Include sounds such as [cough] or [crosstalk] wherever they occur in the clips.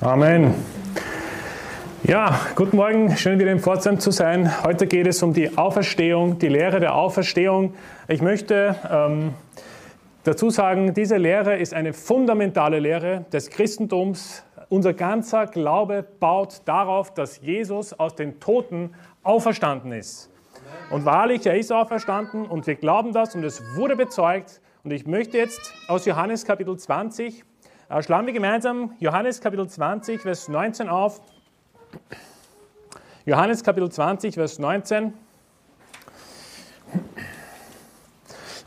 Amen. Ja, guten Morgen, schön wieder im Pforzheim zu sein. Heute geht es um die Auferstehung, die Lehre der Auferstehung. Ich möchte ähm, dazu sagen, diese Lehre ist eine fundamentale Lehre des Christentums. Unser ganzer Glaube baut darauf, dass Jesus aus den Toten auferstanden ist. Und wahrlich, er ist auferstanden und wir glauben das und es wurde bezeugt. Und ich möchte jetzt aus Johannes Kapitel 20 äh, schlagen wir gemeinsam Johannes Kapitel 20, Vers 19 auf. Johannes Kapitel 20, Vers 19.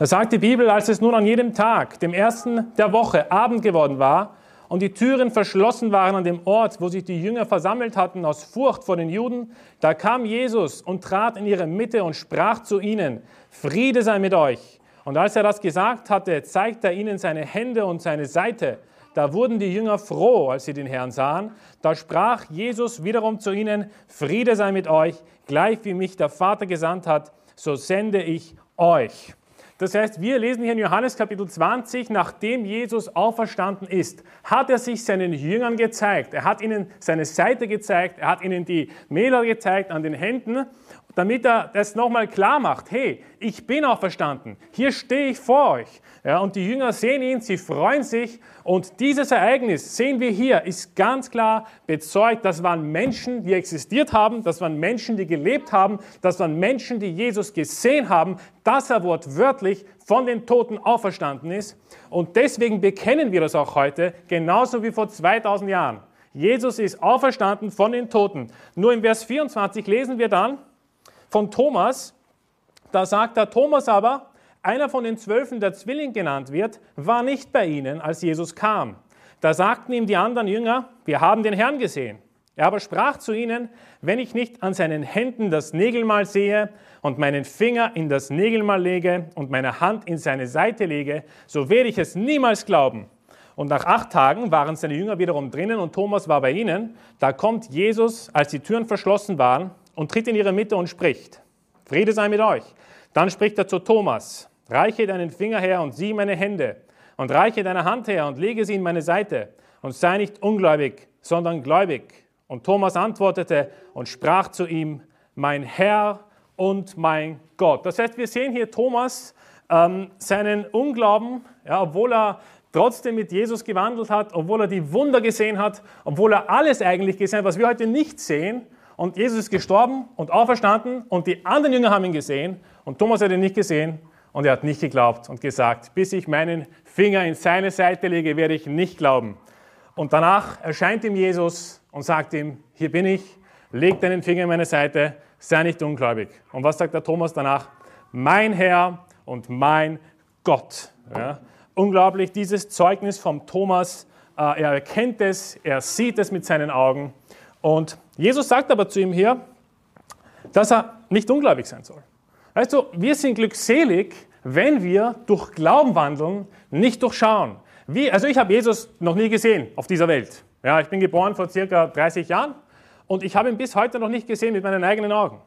Da sagt die Bibel, als es nun an jedem Tag, dem ersten der Woche, Abend geworden war und die Türen verschlossen waren an dem Ort, wo sich die Jünger versammelt hatten aus Furcht vor den Juden, da kam Jesus und trat in ihre Mitte und sprach zu ihnen, Friede sei mit euch. Und als er das gesagt hatte, zeigte er ihnen seine Hände und seine Seite. Da wurden die Jünger froh, als sie den Herrn sahen. Da sprach Jesus wiederum zu ihnen, Friede sei mit euch, gleich wie mich der Vater gesandt hat, so sende ich euch. Das heißt, wir lesen hier in Johannes Kapitel 20, nachdem Jesus auferstanden ist, hat er sich seinen Jüngern gezeigt. Er hat ihnen seine Seite gezeigt, er hat ihnen die Mähler gezeigt an den Händen damit er das nochmal klar macht. Hey, ich bin auch verstanden. Hier stehe ich vor euch. Ja, und die Jünger sehen ihn, sie freuen sich. Und dieses Ereignis, sehen wir hier, ist ganz klar bezeugt. Das waren Menschen, die existiert haben. Das waren Menschen, die gelebt haben. Das waren Menschen, die Jesus gesehen haben, dass er wortwörtlich von den Toten auferstanden ist. Und deswegen bekennen wir das auch heute, genauso wie vor 2000 Jahren. Jesus ist auferstanden von den Toten. Nur im Vers 24 lesen wir dann, von Thomas. Da sagt er, Thomas aber, einer von den Zwölfen, der Zwilling genannt wird, war nicht bei ihnen, als Jesus kam. Da sagten ihm die anderen Jünger, wir haben den Herrn gesehen. Er aber sprach zu ihnen, wenn ich nicht an seinen Händen das Nägelmal sehe und meinen Finger in das Nägelmal lege und meine Hand in seine Seite lege, so werde ich es niemals glauben. Und nach acht Tagen waren seine Jünger wiederum drinnen und Thomas war bei ihnen. Da kommt Jesus, als die Türen verschlossen waren, und tritt in ihre Mitte und spricht, Friede sei mit euch. Dann spricht er zu Thomas, reiche deinen Finger her und sieh meine Hände und reiche deine Hand her und lege sie in meine Seite und sei nicht ungläubig, sondern gläubig. Und Thomas antwortete und sprach zu ihm, mein Herr und mein Gott. Das heißt, wir sehen hier Thomas ähm, seinen Unglauben, ja, obwohl er trotzdem mit Jesus gewandelt hat, obwohl er die Wunder gesehen hat, obwohl er alles eigentlich gesehen hat, was wir heute nicht sehen, und Jesus ist gestorben und auferstanden und die anderen Jünger haben ihn gesehen und Thomas hat ihn nicht gesehen und er hat nicht geglaubt und gesagt, bis ich meinen Finger in seine Seite lege, werde ich nicht glauben. Und danach erscheint ihm Jesus und sagt ihm, hier bin ich, leg deinen Finger in meine Seite, sei nicht ungläubig. Und was sagt der Thomas danach? Mein Herr und mein Gott. Ja. Unglaublich, dieses Zeugnis vom Thomas, äh, er erkennt es, er sieht es mit seinen Augen und Jesus sagt aber zu ihm hier, dass er nicht ungläubig sein soll. Weißt du, wir sind glückselig, wenn wir durch Glauben wandeln, nicht durchschauen. Wie, also ich habe Jesus noch nie gesehen auf dieser Welt. Ja, ich bin geboren vor circa 30 Jahren und ich habe ihn bis heute noch nicht gesehen mit meinen eigenen Augen.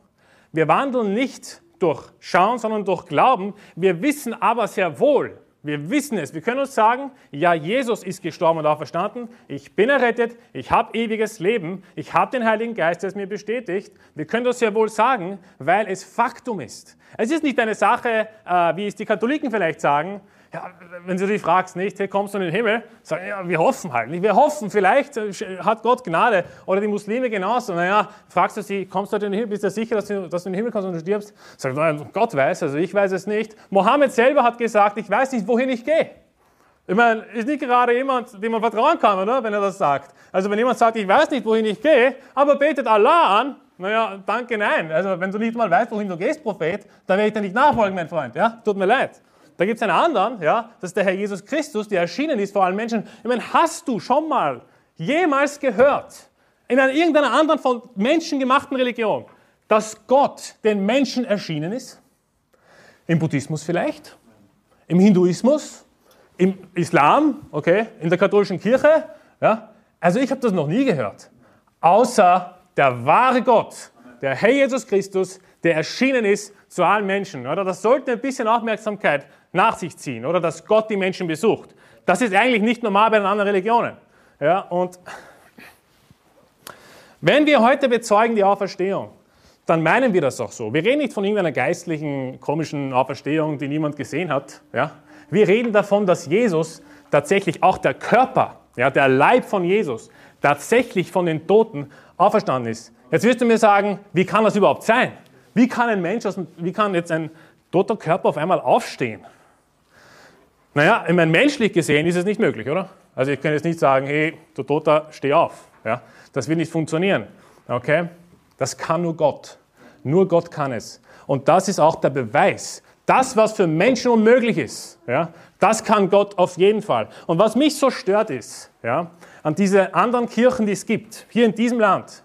Wir wandeln nicht durch Schauen, sondern durch Glauben. Wir wissen aber sehr wohl, wir wissen es. Wir können uns sagen, ja, Jesus ist gestorben und auferstanden. Ich bin errettet. Ich habe ewiges Leben. Ich habe den Heiligen Geist, der es mir bestätigt. Wir können das sehr wohl sagen, weil es Faktum ist. Es ist nicht eine Sache, äh, wie es die Katholiken vielleicht sagen, ja, wenn du dich fragst, nicht, hey, kommst du in den Himmel? Sagen, ja, wir hoffen halt. Nicht? Wir hoffen, vielleicht äh, hat Gott Gnade. Oder die Muslime genauso. Naja, fragst du sie, kommst du in den Himmel? Bist du sicher, dass du, dass du in den Himmel kommst und du stirbst? Sagt, Gott weiß, also ich weiß es nicht. Mohammed selber hat gesagt, ich weiß nicht, wohin ich gehe. Ich meine, ist nicht gerade jemand, dem man vertrauen kann, oder? Wenn er das sagt. Also wenn jemand sagt, ich weiß nicht, wohin ich gehe, aber betet Allah an, naja, danke, nein. Also wenn du nicht mal weißt, wohin du gehst, Prophet, dann werde ich dir nicht nachfolgen, mein Freund. Ja, tut mir leid. Da gibt es einen anderen, ja, das ist der Herr Jesus Christus, der erschienen ist vor allen Menschen. Ich meine, hast du schon mal jemals gehört, in einer, irgendeiner anderen von Menschen gemachten Religion, dass Gott den Menschen erschienen ist? Im Buddhismus vielleicht? Im Hinduismus? Im Islam? Okay? In der katholischen Kirche? Ja? Also ich habe das noch nie gehört. Außer der wahre Gott, der Herr Jesus Christus, der erschienen ist zu allen Menschen. Oder? Das sollte ein bisschen Aufmerksamkeit nach sich ziehen oder dass Gott die Menschen besucht. Das ist eigentlich nicht normal bei den anderen Religionen. Ja, und Wenn wir heute bezeugen die Auferstehung, dann meinen wir das auch so. Wir reden nicht von irgendeiner geistlichen, komischen Auferstehung, die niemand gesehen hat. Ja? Wir reden davon, dass Jesus tatsächlich auch der Körper, ja, der Leib von Jesus, tatsächlich von den Toten auferstanden ist. Jetzt wirst du mir sagen, wie kann das überhaupt sein? Wie kann ein Mensch, wie kann jetzt ein toter Körper auf einmal aufstehen? Naja, ich meine, menschlich gesehen ist es nicht möglich, oder? Also ich kann jetzt nicht sagen, hey, du Toter, steh auf. Ja? Das wird nicht funktionieren. Okay? Das kann nur Gott. Nur Gott kann es. Und das ist auch der Beweis. Das, was für Menschen unmöglich ist, ja, das kann Gott auf jeden Fall. Und was mich so stört ist, ja, an diese anderen Kirchen, die es gibt, hier in diesem Land,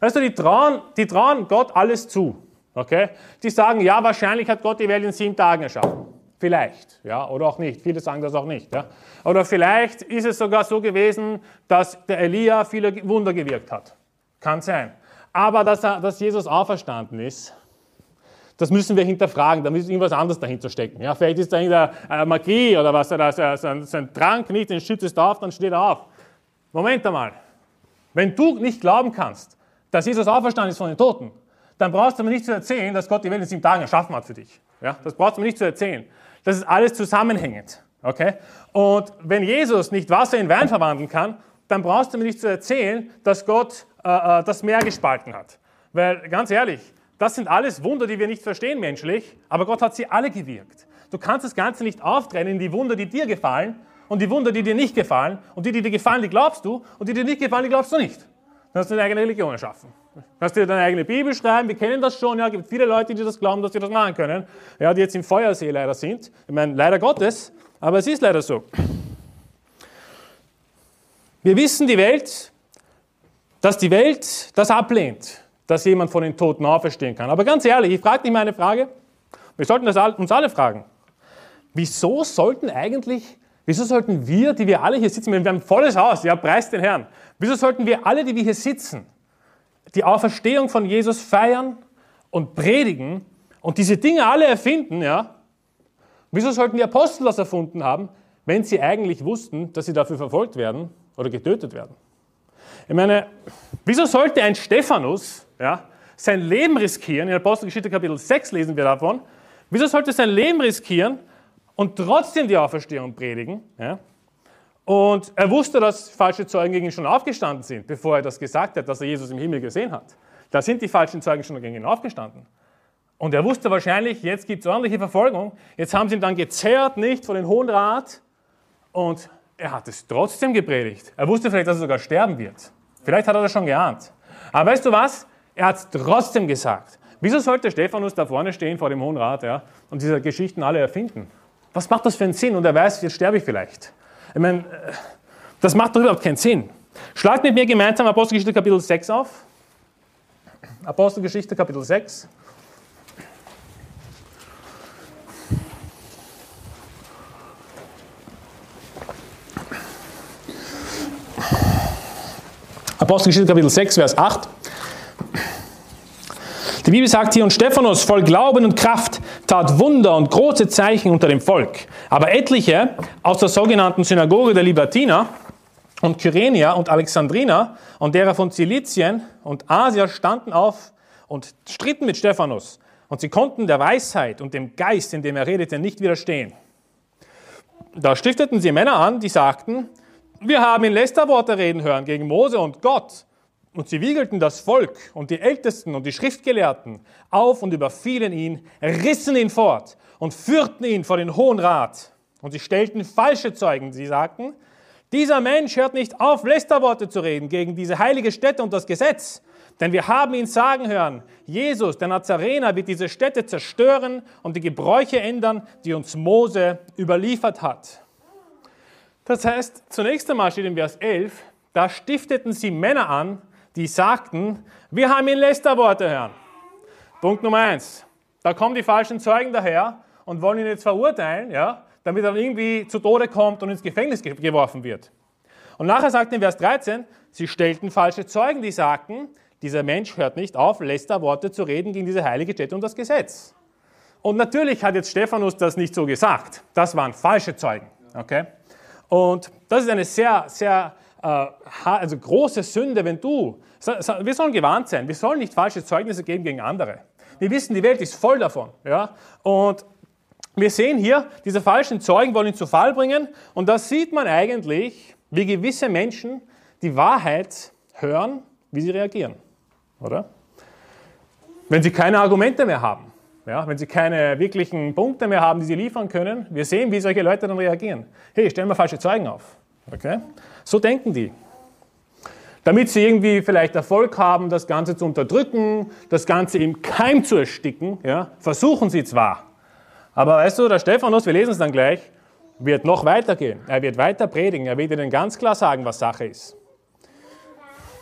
weißt du, die trauen, die trauen Gott alles zu. Okay? Die sagen, ja, wahrscheinlich hat Gott die Welt in sieben Tagen erschaffen. Vielleicht, ja, oder auch nicht. Viele sagen das auch nicht. Ja. Oder vielleicht ist es sogar so gewesen, dass der Elia viele Wunder gewirkt hat. Kann sein. Aber dass, er, dass Jesus auferstanden ist, das müssen wir hinterfragen. Da muss irgendwas anderes dahinter stecken. Ja, vielleicht ist da irgendeine äh, Magie oder was, oder so, ein, so Trank nicht, den schüttest du auf, dann steht er auf. Moment einmal. Wenn du nicht glauben kannst, dass Jesus auferstanden ist von den Toten, dann brauchst du mir nicht zu erzählen, dass Gott die Welt in sieben Tagen erschaffen hat für dich. Ja, das brauchst du mir nicht zu erzählen. Das ist alles zusammenhängend. Okay? Und wenn Jesus nicht Wasser in Wein verwandeln kann, dann brauchst du mir nicht zu erzählen, dass Gott äh, äh, das Meer gespalten hat. Weil ganz ehrlich, das sind alles Wunder, die wir nicht verstehen menschlich, aber Gott hat sie alle gewirkt. Du kannst das Ganze nicht auftrennen in die Wunder, die dir gefallen und die Wunder, die dir nicht gefallen und die, die dir gefallen, die glaubst du und die dir nicht gefallen, die glaubst du nicht. Dann hast du deine eigene Religion erschaffen. Kannst dir deine eigene Bibel schreiben, wir kennen das schon, ja, gibt viele Leute, die das glauben, dass sie das machen können, ja, die jetzt im Feuersee leider sind. Ich meine, leider Gottes, aber es ist leider so. Wir wissen, die Welt dass die Welt das ablehnt, dass jemand von den Toten auferstehen kann. Aber ganz ehrlich, ich frage dich mal eine Frage. Wir sollten das uns alle fragen. Wieso sollten eigentlich, wieso sollten wir, die wir alle hier sitzen, wir haben ein volles Haus, ja, preist den Herrn. Wieso sollten wir alle, die wir hier sitzen, die Auferstehung von Jesus feiern und predigen und diese Dinge alle erfinden, ja? Wieso sollten die Apostel das erfunden haben, wenn sie eigentlich wussten, dass sie dafür verfolgt werden oder getötet werden? Ich meine, wieso sollte ein Stephanus ja, sein Leben riskieren? In Apostelgeschichte Kapitel 6 lesen wir davon. Wieso sollte sein Leben riskieren und trotzdem die Auferstehung predigen? Ja? Und er wusste, dass falsche Zeugen gegen ihn schon aufgestanden sind, bevor er das gesagt hat, dass er Jesus im Himmel gesehen hat. Da sind die falschen Zeugen schon gegen ihn aufgestanden. Und er wusste wahrscheinlich, jetzt gibt es ordentliche Verfolgung. Jetzt haben sie ihn dann gezerrt, nicht von den Hohen Rat. Und er hat es trotzdem gepredigt. Er wusste vielleicht, dass er sogar sterben wird. Vielleicht hat er das schon geahnt. Aber weißt du was? Er hat es trotzdem gesagt. Wieso sollte Stephanus da vorne stehen vor dem Hohen Rat ja, und diese Geschichten alle erfinden? Was macht das für einen Sinn? Und er weiß, jetzt sterbe ich vielleicht. Ich meine, äh, das macht doch überhaupt keinen Sinn. Schlagt mit mir gemeinsam Apostelgeschichte Kapitel 6 auf. Apostelgeschichte Kapitel 6. Apostelgeschichte Kapitel 6, Vers 8. Die Bibel sagt hier, und Stephanus voll Glauben und Kraft tat Wunder und große Zeichen unter dem Volk. Aber etliche aus der sogenannten Synagoge der Libertiner und Kyrenia und Alexandrina und derer von Zilizien und Asia standen auf und stritten mit Stephanus. Und sie konnten der Weisheit und dem Geist, in dem er redete, nicht widerstehen. Da stifteten sie Männer an, die sagten, wir haben ihn Lästerworte reden hören gegen Mose und Gott. Und sie wiegelten das Volk und die Ältesten und die Schriftgelehrten auf und überfielen ihn, rissen ihn fort und führten ihn vor den Hohen Rat. Und sie stellten falsche Zeugen. Sie sagten, dieser Mensch hört nicht auf, Lästerworte zu reden gegen diese heilige Stätte und das Gesetz. Denn wir haben ihn sagen hören, Jesus, der Nazarener, wird diese Stätte zerstören und die Gebräuche ändern, die uns Mose überliefert hat. Das heißt, zunächst einmal steht in Vers 11, da stifteten sie Männer an, die sagten, wir haben ihn Lästerworte hören. Punkt Nummer eins. Da kommen die falschen Zeugen daher und wollen ihn jetzt verurteilen, ja, damit er irgendwie zu Tode kommt und ins Gefängnis geworfen wird. Und nachher sagt in Vers 13, sie stellten falsche Zeugen, die sagten, dieser Mensch hört nicht auf, Lästerworte zu reden gegen diese heilige Stätte und das Gesetz. Und natürlich hat jetzt Stephanus das nicht so gesagt. Das waren falsche Zeugen. Okay? Und das ist eine sehr, sehr also große Sünde, wenn du, wir sollen gewarnt sein, wir sollen nicht falsche Zeugnisse geben gegen andere. Wir wissen, die Welt ist voll davon. Ja? Und wir sehen hier, diese falschen Zeugen wollen ihn zu Fall bringen. Und da sieht man eigentlich, wie gewisse Menschen die Wahrheit hören, wie sie reagieren. Oder? Wenn sie keine Argumente mehr haben, ja, wenn sie keine wirklichen Punkte mehr haben, die sie liefern können, wir sehen, wie solche Leute dann reagieren. Hey, stellen wir falsche Zeugen auf. Okay? So denken die. Damit sie irgendwie vielleicht Erfolg haben, das Ganze zu unterdrücken, das Ganze im Keim zu ersticken, ja, versuchen sie zwar. Aber weißt du, der Stephanus, wir lesen es dann gleich, wird noch weitergehen. Er wird weiter predigen. Er wird ihnen ganz klar sagen, was Sache ist.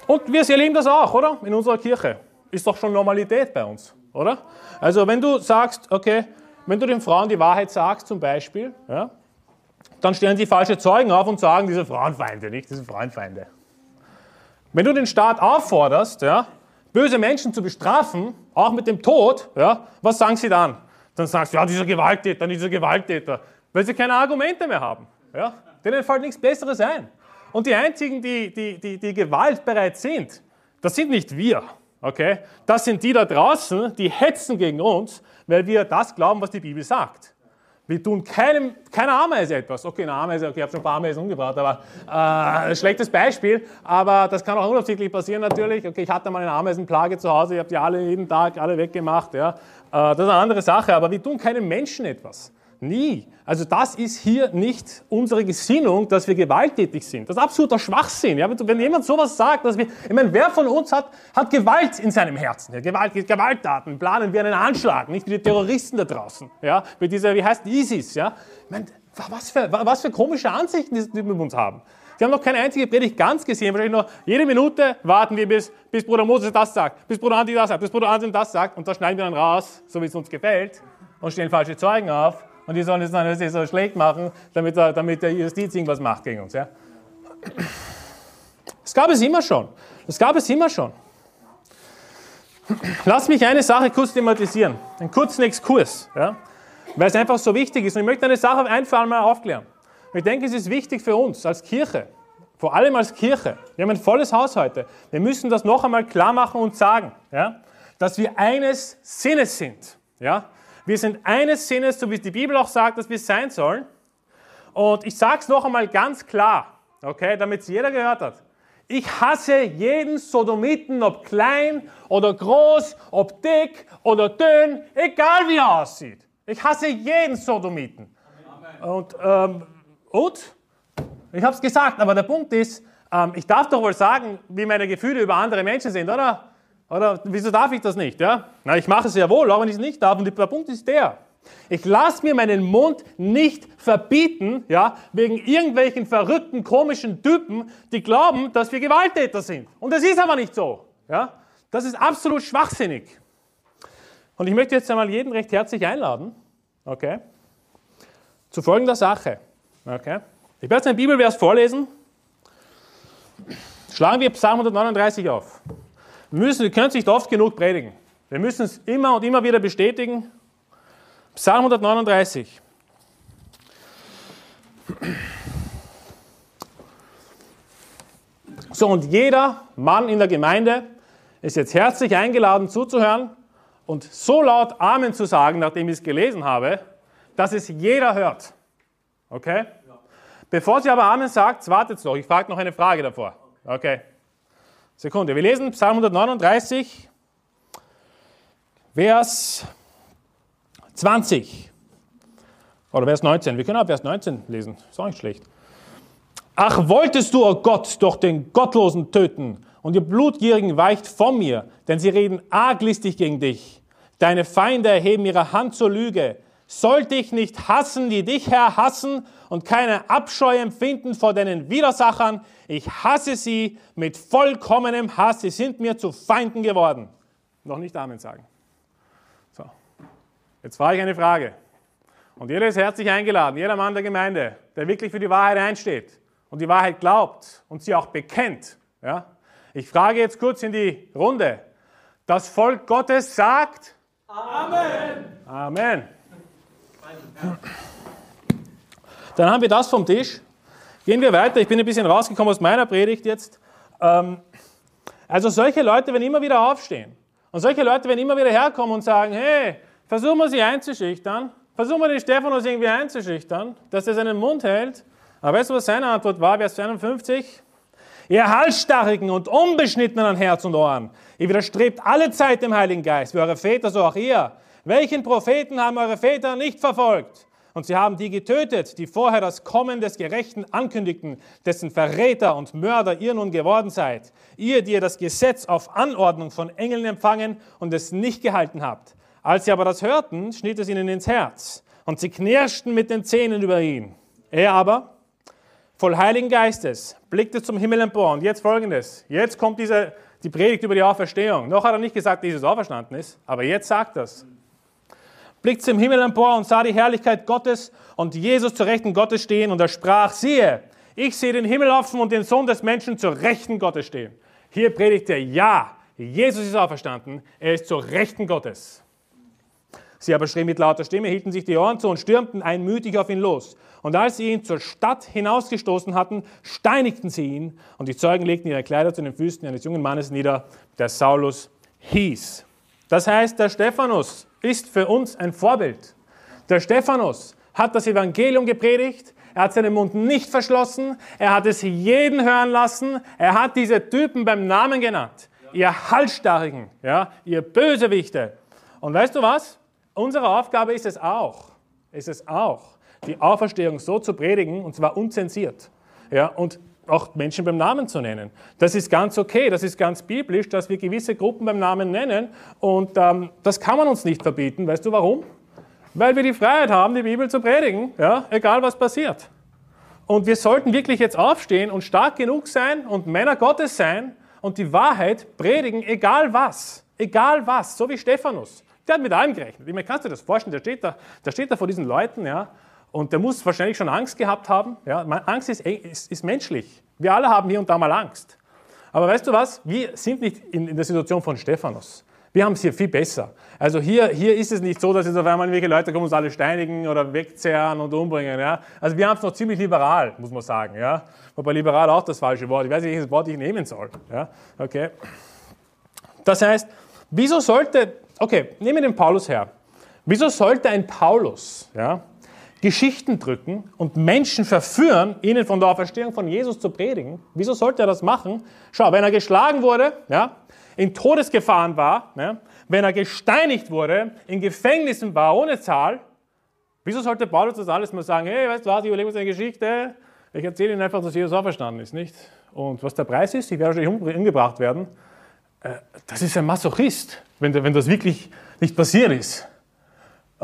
Und wir erleben das auch, oder? In unserer Kirche. Ist doch schon Normalität bei uns, oder? Also wenn du sagst, okay, wenn du den Frauen die Wahrheit sagst zum Beispiel, ja, dann stellen sie falsche Zeugen auf und sagen, diese Frauenfeinde, nicht diese Frauenfeinde. Wenn du den Staat aufforderst, ja, böse Menschen zu bestrafen, auch mit dem Tod, ja, was sagen sie dann? Dann sagst du, ja, dieser Gewalttäter, dieser Gewalttäter, weil sie keine Argumente mehr haben. Ja? Denen fällt nichts Besseres ein. Und die einzigen, die, die, die, die gewaltbereit sind, das sind nicht wir. Okay? Das sind die da draußen, die hetzen gegen uns, weil wir das glauben, was die Bibel sagt. Wir tun keinem, keiner Ameise etwas. Okay, eine Ameise, okay, ich habe schon ein paar Ameisen umgebracht, aber äh, schlechtes Beispiel. Aber das kann auch unabsichtlich passieren natürlich. Okay, ich hatte mal eine Ameisenplage zu Hause, ich habe die alle jeden Tag alle weggemacht. Ja. Äh, das ist eine andere Sache, aber wir tun keinem Menschen etwas. Nie. Also das ist hier nicht unsere Gesinnung, dass wir gewalttätig sind. Das ist absoluter Schwachsinn. Ja? Wenn jemand sowas sagt, dass wir, ich meine, wer von uns hat, hat Gewalt in seinem Herzen? Ja? Gewalt, Gewalttaten, planen wir einen Anschlag, nicht wie die Terroristen da draußen. Ja? Mit dieser, wie heißt ISIS? Ja? Ich meine, was für, was für komische Ansichten die, die mit uns haben. Sie haben noch keine einzige Predigt ganz gesehen. Wahrscheinlich nur jede Minute warten wir, bis, bis Bruder Moses das sagt, bis Bruder Andi das sagt, bis Bruder Anselm das sagt. Und da schneiden wir dann raus, so wie es uns gefällt, und stellen falsche Zeugen auf und die sollen es dann so schlecht machen, damit, damit der Justiz irgendwas macht gegen uns. Ja? Das gab es immer schon. Das gab es immer schon. Lass mich eine Sache kurz thematisieren, einen kurzen Exkurs, ja? weil es einfach so wichtig ist. Und ich möchte eine Sache einfach mal aufklären. Ich denke, es ist wichtig für uns als Kirche, vor allem als Kirche. Wir haben ein volles Haus heute. Wir müssen das noch einmal klar machen und sagen, ja? dass wir eines Sinnes sind. Ja? Wir sind eines Sinnes, so wie die Bibel auch sagt, dass wir sein sollen. Und ich sage es noch einmal ganz klar, okay, damit es jeder gehört hat. Ich hasse jeden Sodomiten, ob klein oder groß, ob dick oder dünn, egal wie er aussieht. Ich hasse jeden Sodomiten. Und, ähm, und? Ich habe es gesagt, aber der Punkt ist, ähm, ich darf doch wohl sagen, wie meine Gefühle über andere Menschen sind, oder? Oder wieso darf ich das nicht? Ja? Na, ich mache es ja wohl, auch wenn ich es nicht darf. Und der Punkt ist der. Ich lasse mir meinen Mund nicht verbieten, ja, wegen irgendwelchen verrückten, komischen Typen, die glauben, dass wir Gewalttäter sind. Und das ist aber nicht so. Ja? Das ist absolut schwachsinnig. Und ich möchte jetzt einmal jeden recht herzlich einladen, okay, zu folgender Sache. Okay? Ich werde jetzt einen Bibelvers vorlesen. Schlagen wir Psalm 139 auf. Wir, müssen, wir können es nicht oft genug predigen. Wir müssen es immer und immer wieder bestätigen. Psalm 139. So, und jeder Mann in der Gemeinde ist jetzt herzlich eingeladen zuzuhören und so laut Amen zu sagen, nachdem ich es gelesen habe, dass es jeder hört. Okay? Bevor sie aber Amen sagt, wartet noch. Ich frage noch eine Frage davor. Okay. Sekunde, wir lesen Psalm 139, Vers 20 oder Vers 19. Wir können auch Vers 19 lesen, ist auch nicht schlecht. Ach, wolltest du, o oh Gott, doch den Gottlosen töten und die Blutgierigen weicht von mir, denn sie reden arglistig gegen dich. Deine Feinde erheben ihre Hand zur Lüge. Sollte ich nicht hassen, die dich, Herr, hassen und keine Abscheu empfinden vor deinen Widersachern? Ich hasse sie mit vollkommenem Hass. Sie sind mir zu Feinden geworden. Noch nicht Amen sagen. So, jetzt frage ich eine Frage. Und jeder ist herzlich eingeladen, jeder Mann der Gemeinde, der wirklich für die Wahrheit einsteht und die Wahrheit glaubt und sie auch bekennt. Ja? Ich frage jetzt kurz in die Runde. Das Volk Gottes sagt Amen. Amen. Dann haben wir das vom Tisch. Gehen wir weiter. Ich bin ein bisschen rausgekommen aus meiner Predigt jetzt. Ähm, also solche Leute werden immer wieder aufstehen. Und solche Leute werden immer wieder herkommen und sagen, hey, versuchen wir sie einzuschüchtern. Versuchen wir den Stephanus irgendwie einzuschüchtern, dass er seinen Mund hält. Aber weißt du, was seine Antwort war? Vers 51. Ihr Halsstarrigen und Unbeschnittenen an Herz und Ohren, ihr widerstrebt alle Zeit dem Heiligen Geist, wie eure Väter, so auch ihr. Welchen Propheten haben eure Väter nicht verfolgt? Und sie haben die getötet, die vorher das Kommen des Gerechten ankündigten, dessen Verräter und Mörder ihr nun geworden seid. Ihr, die ihr das Gesetz auf Anordnung von Engeln empfangen und es nicht gehalten habt. Als sie aber das hörten, schnitt es ihnen ins Herz und sie knirschten mit den Zähnen über ihn. Er aber, voll Heiligen Geistes, blickte zum Himmel empor. Und jetzt folgendes. Jetzt kommt diese, die Predigt über die Auferstehung. Noch hat er nicht gesagt, dass Jesus auferstanden ist, aber jetzt sagt das blickte zum Himmel empor und sah die Herrlichkeit Gottes und Jesus zur Rechten Gottes stehen und er sprach, siehe, ich sehe den Himmel offen und den Sohn des Menschen zur Rechten Gottes stehen. Hier predigt er, ja, Jesus ist auferstanden, er ist zur Rechten Gottes. Sie aber schrien mit lauter Stimme, hielten sich die Ohren zu und stürmten einmütig auf ihn los. Und als sie ihn zur Stadt hinausgestoßen hatten, steinigten sie ihn und die Zeugen legten ihre Kleider zu den Füßen eines jungen Mannes nieder, der Saulus hieß. Das heißt, der Stephanus ist für uns ein Vorbild. Der Stephanus hat das Evangelium gepredigt, er hat seinen Mund nicht verschlossen, er hat es jeden hören lassen, er hat diese Typen beim Namen genannt. Ihr Halsstarrigen, ja, ihr Bösewichte. Und weißt du was? Unsere Aufgabe ist es auch, ist es auch, die Auferstehung so zu predigen, und zwar unzensiert. Ja, und auch Menschen beim Namen zu nennen. Das ist ganz okay, das ist ganz biblisch, dass wir gewisse Gruppen beim Namen nennen und ähm, das kann man uns nicht verbieten. Weißt du warum? Weil wir die Freiheit haben, die Bibel zu predigen, ja, egal was passiert. Und wir sollten wirklich jetzt aufstehen und stark genug sein und Männer Gottes sein und die Wahrheit predigen, egal was, egal was, so wie Stephanus. Der hat mit allem gerechnet. Ich meine, kannst du dir das vorstellen? Der steht da, der steht da vor diesen Leuten, ja, und der muss wahrscheinlich schon Angst gehabt haben. Ja, Angst ist, ist, ist, menschlich. Wir alle haben hier und da mal Angst. Aber weißt du was? Wir sind nicht in, in der Situation von Stephanus. Wir haben es hier viel besser. Also hier, hier ist es nicht so, dass jetzt auf einmal irgendwelche Leute kommen, uns alle steinigen oder wegzerren und umbringen. Ja? Also wir haben es noch ziemlich liberal, muss man sagen. Ja? Wobei liberal auch das falsche Wort. Ich weiß nicht, welches Wort ich nehmen soll. Ja? Okay. Das heißt, wieso sollte, okay, nehmen wir den Paulus her. Wieso sollte ein Paulus, ja, Geschichten drücken und Menschen verführen, ihnen von der Auferstehung von Jesus zu predigen. Wieso sollte er das machen? Schau, wenn er geschlagen wurde, ja, in Todesgefahren war, ja, wenn er gesteinigt wurde, in Gefängnissen war ohne Zahl, wieso sollte Paulus das alles mal sagen, hey, weißt du was, ich überlege uns eine Geschichte, ich erzähle Ihnen einfach, dass Jesus auferstanden ist, nicht? Und was der Preis ist, ich werde wahrscheinlich umgebracht werden, äh, das ist ein Masochist, wenn das wirklich nicht passiert ist.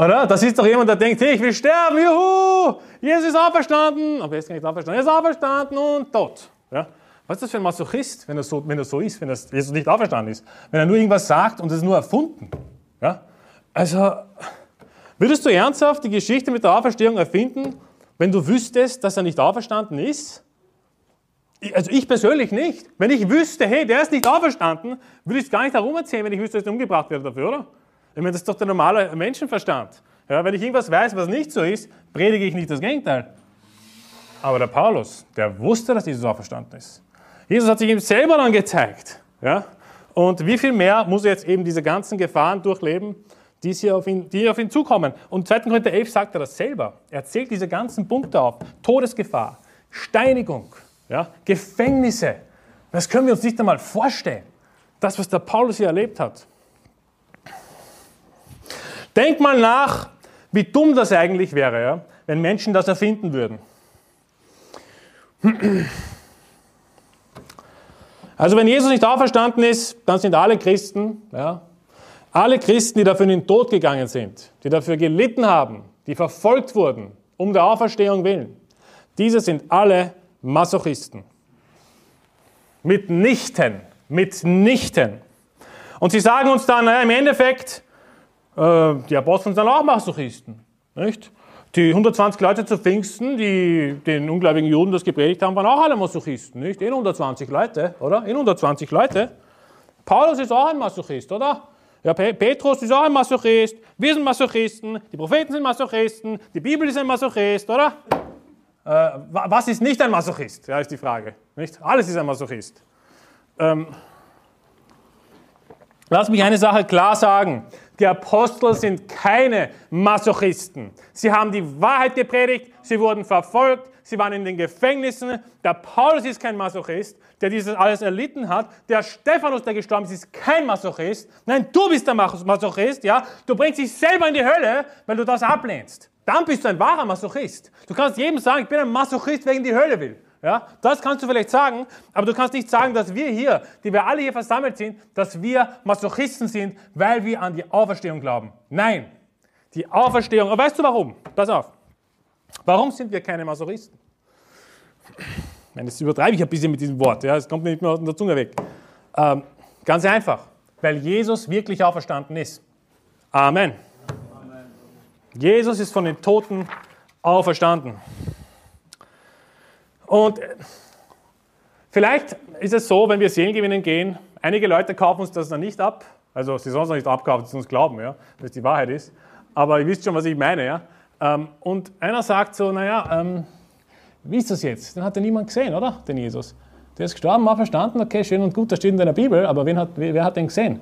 Oder? Das ist doch jemand, der denkt, hey, ich will sterben, juhu, Jesus ist auferstanden. Aber er ist gar nicht auferstanden, er ist auferstanden und tot. Ja? Was ist das für ein Masochist, wenn das so, wenn das so ist, wenn das Jesus nicht auferstanden ist? Wenn er nur irgendwas sagt und es nur erfunden. Ja? Also, würdest du ernsthaft die Geschichte mit der Auferstehung erfinden, wenn du wüsstest, dass er nicht auferstanden ist? Also ich persönlich nicht. Wenn ich wüsste, hey, der ist nicht auferstanden, würde ich es gar nicht herum erzählen, wenn ich wüsste, dass er umgebracht wird dafür, oder? Ich meine, das ist doch der normale Menschenverstand. Ja, wenn ich irgendwas weiß, was nicht so ist, predige ich nicht das Gegenteil. Aber der Paulus, der wusste, dass Jesus auferstanden ist. Jesus hat sich ihm selber dann gezeigt. Ja? Und wie viel mehr muss er jetzt eben diese ganzen Gefahren durchleben, die hier auf ihn, die auf ihn zukommen. Und 2. Korinther 11 sagt er das selber. Er zählt diese ganzen Punkte auf. Todesgefahr, Steinigung, ja? Gefängnisse. Das können wir uns nicht einmal vorstellen. Das, was der Paulus hier erlebt hat. Denk mal nach, wie dumm das eigentlich wäre, ja, wenn Menschen das erfinden würden. Also wenn Jesus nicht auferstanden ist, dann sind alle Christen, ja, alle Christen, die dafür in den Tod gegangen sind, die dafür gelitten haben, die verfolgt wurden, um der Auferstehung willen, diese sind alle Masochisten. Mitnichten, mitnichten. Und sie sagen uns dann, naja, im Endeffekt, äh, die Apostel sind auch Masochisten. Nicht? Die 120 Leute zu Pfingsten, die den ungläubigen Juden das gepredigt haben, waren auch alle Masochisten. Nicht? 120 Leute, oder? 120 Leute. Paulus ist auch ein Masochist, oder? Ja, Petrus ist auch ein Masochist. Wir sind Masochisten. Die Propheten sind Masochisten. Die Bibel ist ein Masochist, oder? Äh, was ist nicht ein Masochist? Ja, ist die Frage. Nicht? Alles ist ein Masochist. Ähm, lass mich eine Sache klar sagen. Die Apostel sind keine Masochisten. Sie haben die Wahrheit gepredigt, sie wurden verfolgt, sie waren in den Gefängnissen. Der Paulus ist kein Masochist, der dieses alles erlitten hat. Der Stephanus, der gestorben ist, ist kein Masochist. Nein, du bist der Masochist, ja. Du bringst dich selber in die Hölle, weil du das ablehnst. Dann bist du ein wahrer Masochist. Du kannst jedem sagen, ich bin ein Masochist, wegen die Hölle will. Ja, das kannst du vielleicht sagen, aber du kannst nicht sagen, dass wir hier, die wir alle hier versammelt sind, dass wir Masochisten sind, weil wir an die Auferstehung glauben. Nein, die Auferstehung. Aber weißt du warum? Pass auf. Warum sind wir keine Masochisten? Das übertreibe ich ein bisschen mit diesem Wort. Ja, es kommt mir nicht mehr aus der Zunge weg. Ähm, ganz einfach, weil Jesus wirklich auferstanden ist. Amen. Amen. Jesus ist von den Toten auferstanden. Und vielleicht ist es so, wenn wir Seelengewinnen gehen, einige Leute kaufen uns das dann nicht ab. Also sie sollen es nicht abkaufen, sie uns glauben, ja, es die Wahrheit ist. Aber ihr wisst schon, was ich meine. Ja? Ähm, und einer sagt so, naja, ähm, wie ist das jetzt? Den hat ja niemand gesehen, oder? Den Jesus. Der ist gestorben, mal verstanden, okay, schön und gut, das steht in deiner Bibel, aber wen hat, wer hat den gesehen?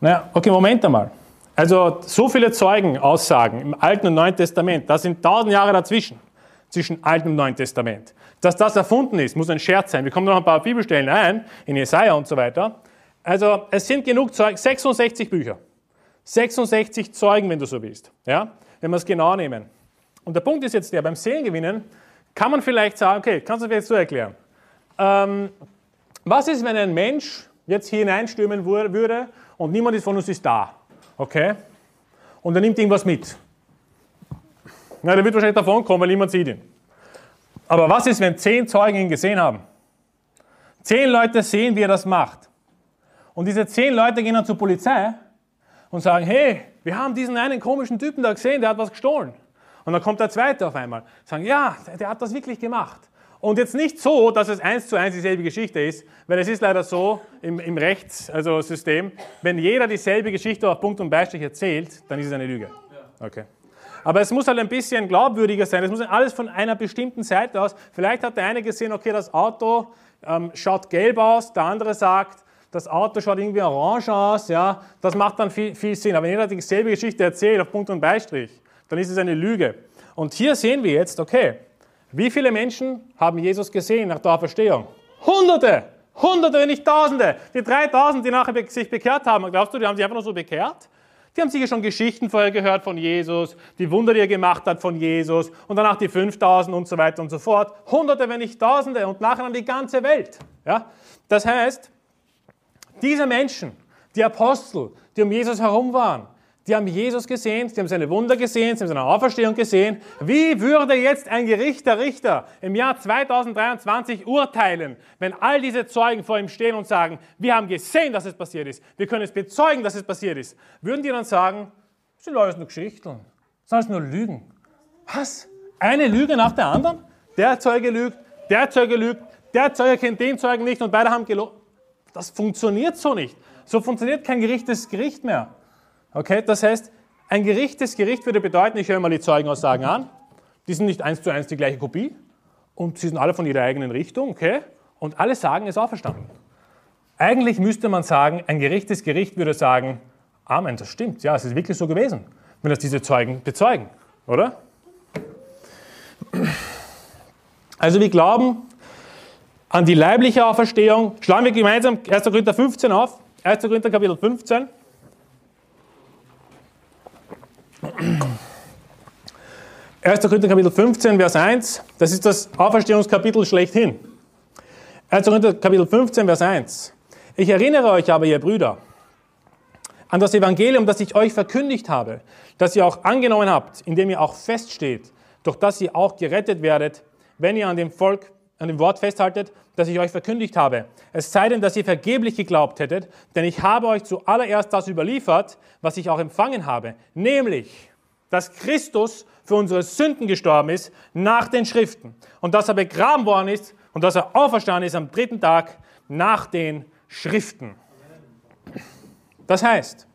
Naja, okay, Moment einmal. Also so viele Zeugenaussagen im Alten und Neuen Testament, da sind tausend Jahre dazwischen, zwischen Alten und Neuen Testament. Dass das erfunden ist, muss ein Scherz sein. Wir kommen noch ein paar Bibelstellen ein, in Jesaja und so weiter. Also, es sind genug Zeugen, 66 Bücher. 66 Zeugen, wenn du so willst. Ja? Wenn wir es genau nehmen. Und der Punkt ist jetzt der, beim Seelengewinnen kann man vielleicht sagen, okay, kannst du mir jetzt so erklären. Ähm, was ist, wenn ein Mensch jetzt hier hineinstürmen würde und niemand ist von uns ist da? Okay? Und er nimmt irgendwas mit. Na, der wird wahrscheinlich davon kommen, weil niemand sieht ihn. Aber was ist, wenn zehn Zeugen ihn gesehen haben? Zehn Leute sehen, wie er das macht. Und diese zehn Leute gehen dann zur Polizei und sagen, hey, wir haben diesen einen komischen Typen da gesehen, der hat was gestohlen. Und dann kommt der zweite auf einmal. Sagen, ja, der hat das wirklich gemacht. Und jetzt nicht so, dass es eins zu eins dieselbe Geschichte ist, weil es ist leider so im, im Rechts, also System, wenn jeder dieselbe Geschichte auf Punkt und Beistrich erzählt, dann ist es eine Lüge. Okay. Aber es muss halt ein bisschen glaubwürdiger sein. Es muss alles von einer bestimmten Seite aus. Vielleicht hat der eine gesehen, okay, das Auto ähm, schaut gelb aus, der andere sagt, das Auto schaut irgendwie orange aus. Ja, das macht dann viel, viel Sinn. Aber wenn jeder dieselbe Geschichte erzählt auf Punkt und Beistrich, dann ist es eine Lüge. Und hier sehen wir jetzt, okay, wie viele Menschen haben Jesus gesehen nach der Auferstehung? Hunderte! Hunderte, wenn nicht Tausende. Die 3000, die nachher sich bekehrt haben, glaubst du, die haben sich einfach nur so bekehrt? Die haben sicher schon Geschichten vorher gehört von Jesus, die Wunder, die er gemacht hat von Jesus und danach die 5000 und so weiter und so fort. Hunderte, wenn nicht Tausende und nachher dann die ganze Welt. Ja? Das heißt, diese Menschen, die Apostel, die um Jesus herum waren, die haben Jesus gesehen, sie haben seine Wunder gesehen, sie haben seine Auferstehung gesehen. Wie würde jetzt ein Gerichter, Richter im Jahr 2023 urteilen, wenn all diese Zeugen vor ihm stehen und sagen, wir haben gesehen, dass es passiert ist, wir können es bezeugen, dass es passiert ist? Würden die dann sagen, das sind alles nur Geschichten, das sind alles nur Lügen. Was? Eine Lüge nach der anderen? Der Zeuge lügt, der Zeuge lügt, der Zeuge kennt den Zeugen nicht und beide haben gelogen. Das funktioniert so nicht. So funktioniert kein gerichtetes Gericht mehr. Okay, das heißt, ein gerichtetes Gericht würde bedeuten, ich höre mal die Zeugenaussagen an, die sind nicht eins zu eins die gleiche Kopie und sie sind alle von ihrer eigenen Richtung, okay? Und alle sagen, es ist auferstanden. Eigentlich müsste man sagen, ein gerichtetes Gericht würde sagen, Amen, das stimmt, ja, es ist wirklich so gewesen, wenn das diese Zeugen bezeugen, oder? Also wir glauben an die leibliche Auferstehung. Schlagen wir gemeinsam 1. Korinther 15 auf. 1. Korinther Kapitel 15. 1. Korinther Kapitel 15, Vers 1, das ist das Auferstehungskapitel schlechthin. 1. Korinther Kapitel 15, Vers 1. Ich erinnere euch aber, ihr Brüder, an das Evangelium, das ich euch verkündigt habe, das ihr auch angenommen habt, in dem ihr auch feststeht, durch das ihr auch gerettet werdet, wenn ihr an dem Volk, an dem Wort festhaltet, das ich euch verkündigt habe. Es sei denn, dass ihr vergeblich geglaubt hättet, denn ich habe euch zuallererst das überliefert, was ich auch empfangen habe, nämlich, dass Christus für unsere Sünden gestorben ist nach den Schriften und dass er begraben worden ist und dass er auferstanden ist am dritten Tag nach den Schriften. Das heißt,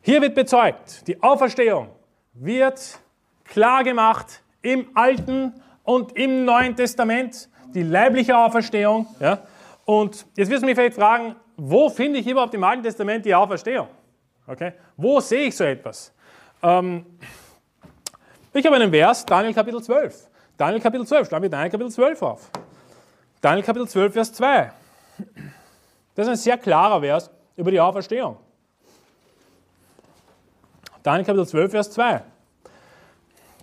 hier wird bezeugt, die Auferstehung wird klar gemacht im Alten und im Neuen Testament die leibliche Auferstehung. Ja? Und jetzt wirst du mich vielleicht fragen, wo finde ich überhaupt im Alten Testament die Auferstehung? Okay? Wo sehe ich so etwas? Ähm, ich habe einen Vers, Daniel Kapitel 12. Daniel Kapitel 12, schlagen wir Daniel Kapitel 12 auf. Daniel Kapitel 12, Vers 2. Das ist ein sehr klarer Vers über die Auferstehung. Daniel Kapitel 12, Vers 2.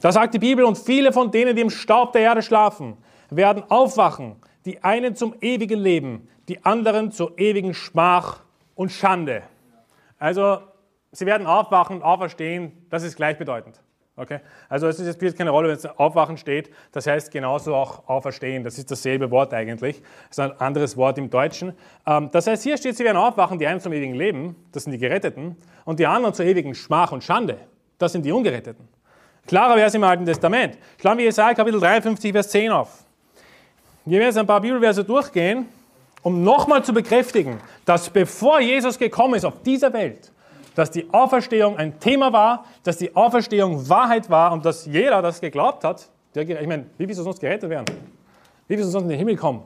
Da sagt die Bibel, und viele von denen, die im Staub der Erde schlafen, werden aufwachen, die einen zum ewigen Leben, die anderen zur ewigen Schmach und Schande. Also, sie werden aufwachen und auferstehen, das ist gleichbedeutend. Okay? Also es spielt keine Rolle, wenn es aufwachen steht, das heißt genauso auch auferstehen, das ist dasselbe Wort eigentlich, das ist ein anderes Wort im Deutschen. Ähm, das heißt, hier steht, sie werden aufwachen, die einen zum ewigen Leben, das sind die Geretteten, und die anderen zur ewigen Schmach und Schande, das sind die Ungeretteten. Klarer Vers im Alten Testament. Schlagen wir Jesaja Kapitel 53, Vers 10 auf. Wir werden jetzt ein paar Bibelverse durchgehen, um nochmal zu bekräftigen, dass bevor Jesus gekommen ist auf dieser Welt, dass die Auferstehung ein Thema war, dass die Auferstehung Wahrheit war und dass jeder das geglaubt hat. Der, ich meine, wie willst du sonst gerettet werden? Wie willst du sonst in den Himmel kommen?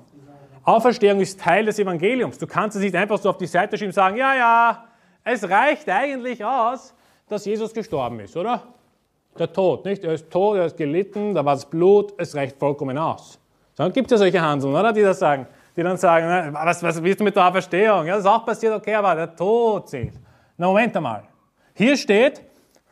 Auferstehung ist Teil des Evangeliums. Du kannst es nicht einfach so auf die Seite schieben und sagen, ja, ja, es reicht eigentlich aus, dass Jesus gestorben ist, oder? Der Tod, nicht? Er ist tot, er ist gelitten, da war das Blut, es reicht vollkommen aus. Dann gibt es ja solche Handeln, oder? Die das sagen. Die dann sagen, was, was willst du mit der Auferstehung? Ja, das ist auch passiert, okay, aber der Tod zählt. Na, Moment einmal. Hier steht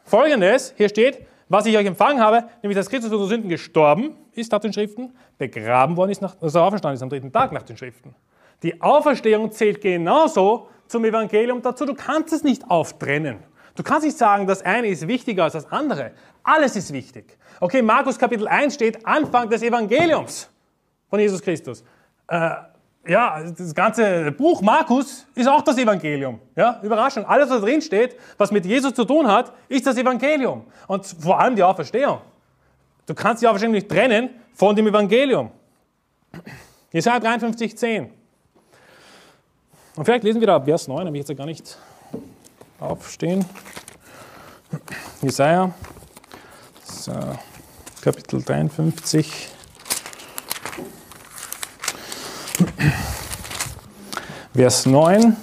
folgendes: Hier steht, was ich euch empfangen habe, nämlich dass Christus unsere Sünden gestorben ist nach den Schriften, begraben worden ist, nach, also auferstanden ist am dritten Tag nach den Schriften. Die Auferstehung zählt genauso zum Evangelium dazu. Du kannst es nicht auftrennen. Du kannst nicht sagen, das eine ist wichtiger als das andere. Alles ist wichtig. Okay, Markus Kapitel 1 steht Anfang des Evangeliums von Jesus Christus. Äh, ja, das ganze Buch Markus ist auch das Evangelium. Ja, Überraschung. Alles, was drin steht, was mit Jesus zu tun hat, ist das Evangelium. Und vor allem die Auferstehung. Du kannst die Auferstehung nicht trennen von dem Evangelium. Jesaja 53, 10. Und vielleicht lesen wir da Vers 9, habe ich jetzt ja gar nicht aufstehen. Jesaja, Kapitel 53. Vers 9.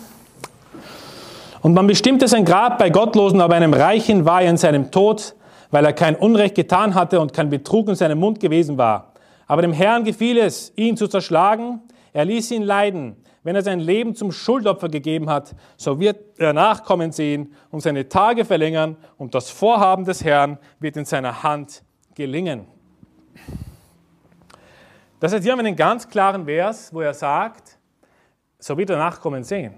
Und man bestimmte sein Grab bei Gottlosen, aber einem Reichen war er in seinem Tod, weil er kein Unrecht getan hatte und kein Betrug in seinem Mund gewesen war. Aber dem Herrn gefiel es, ihn zu zerschlagen. Er ließ ihn leiden. Wenn er sein Leben zum Schuldopfer gegeben hat, so wird er Nachkommen sehen und seine Tage verlängern und das Vorhaben des Herrn wird in seiner Hand gelingen. Das heißt, hier haben wir einen ganz klaren Vers, wo er sagt, so wird er Nachkommen sehen.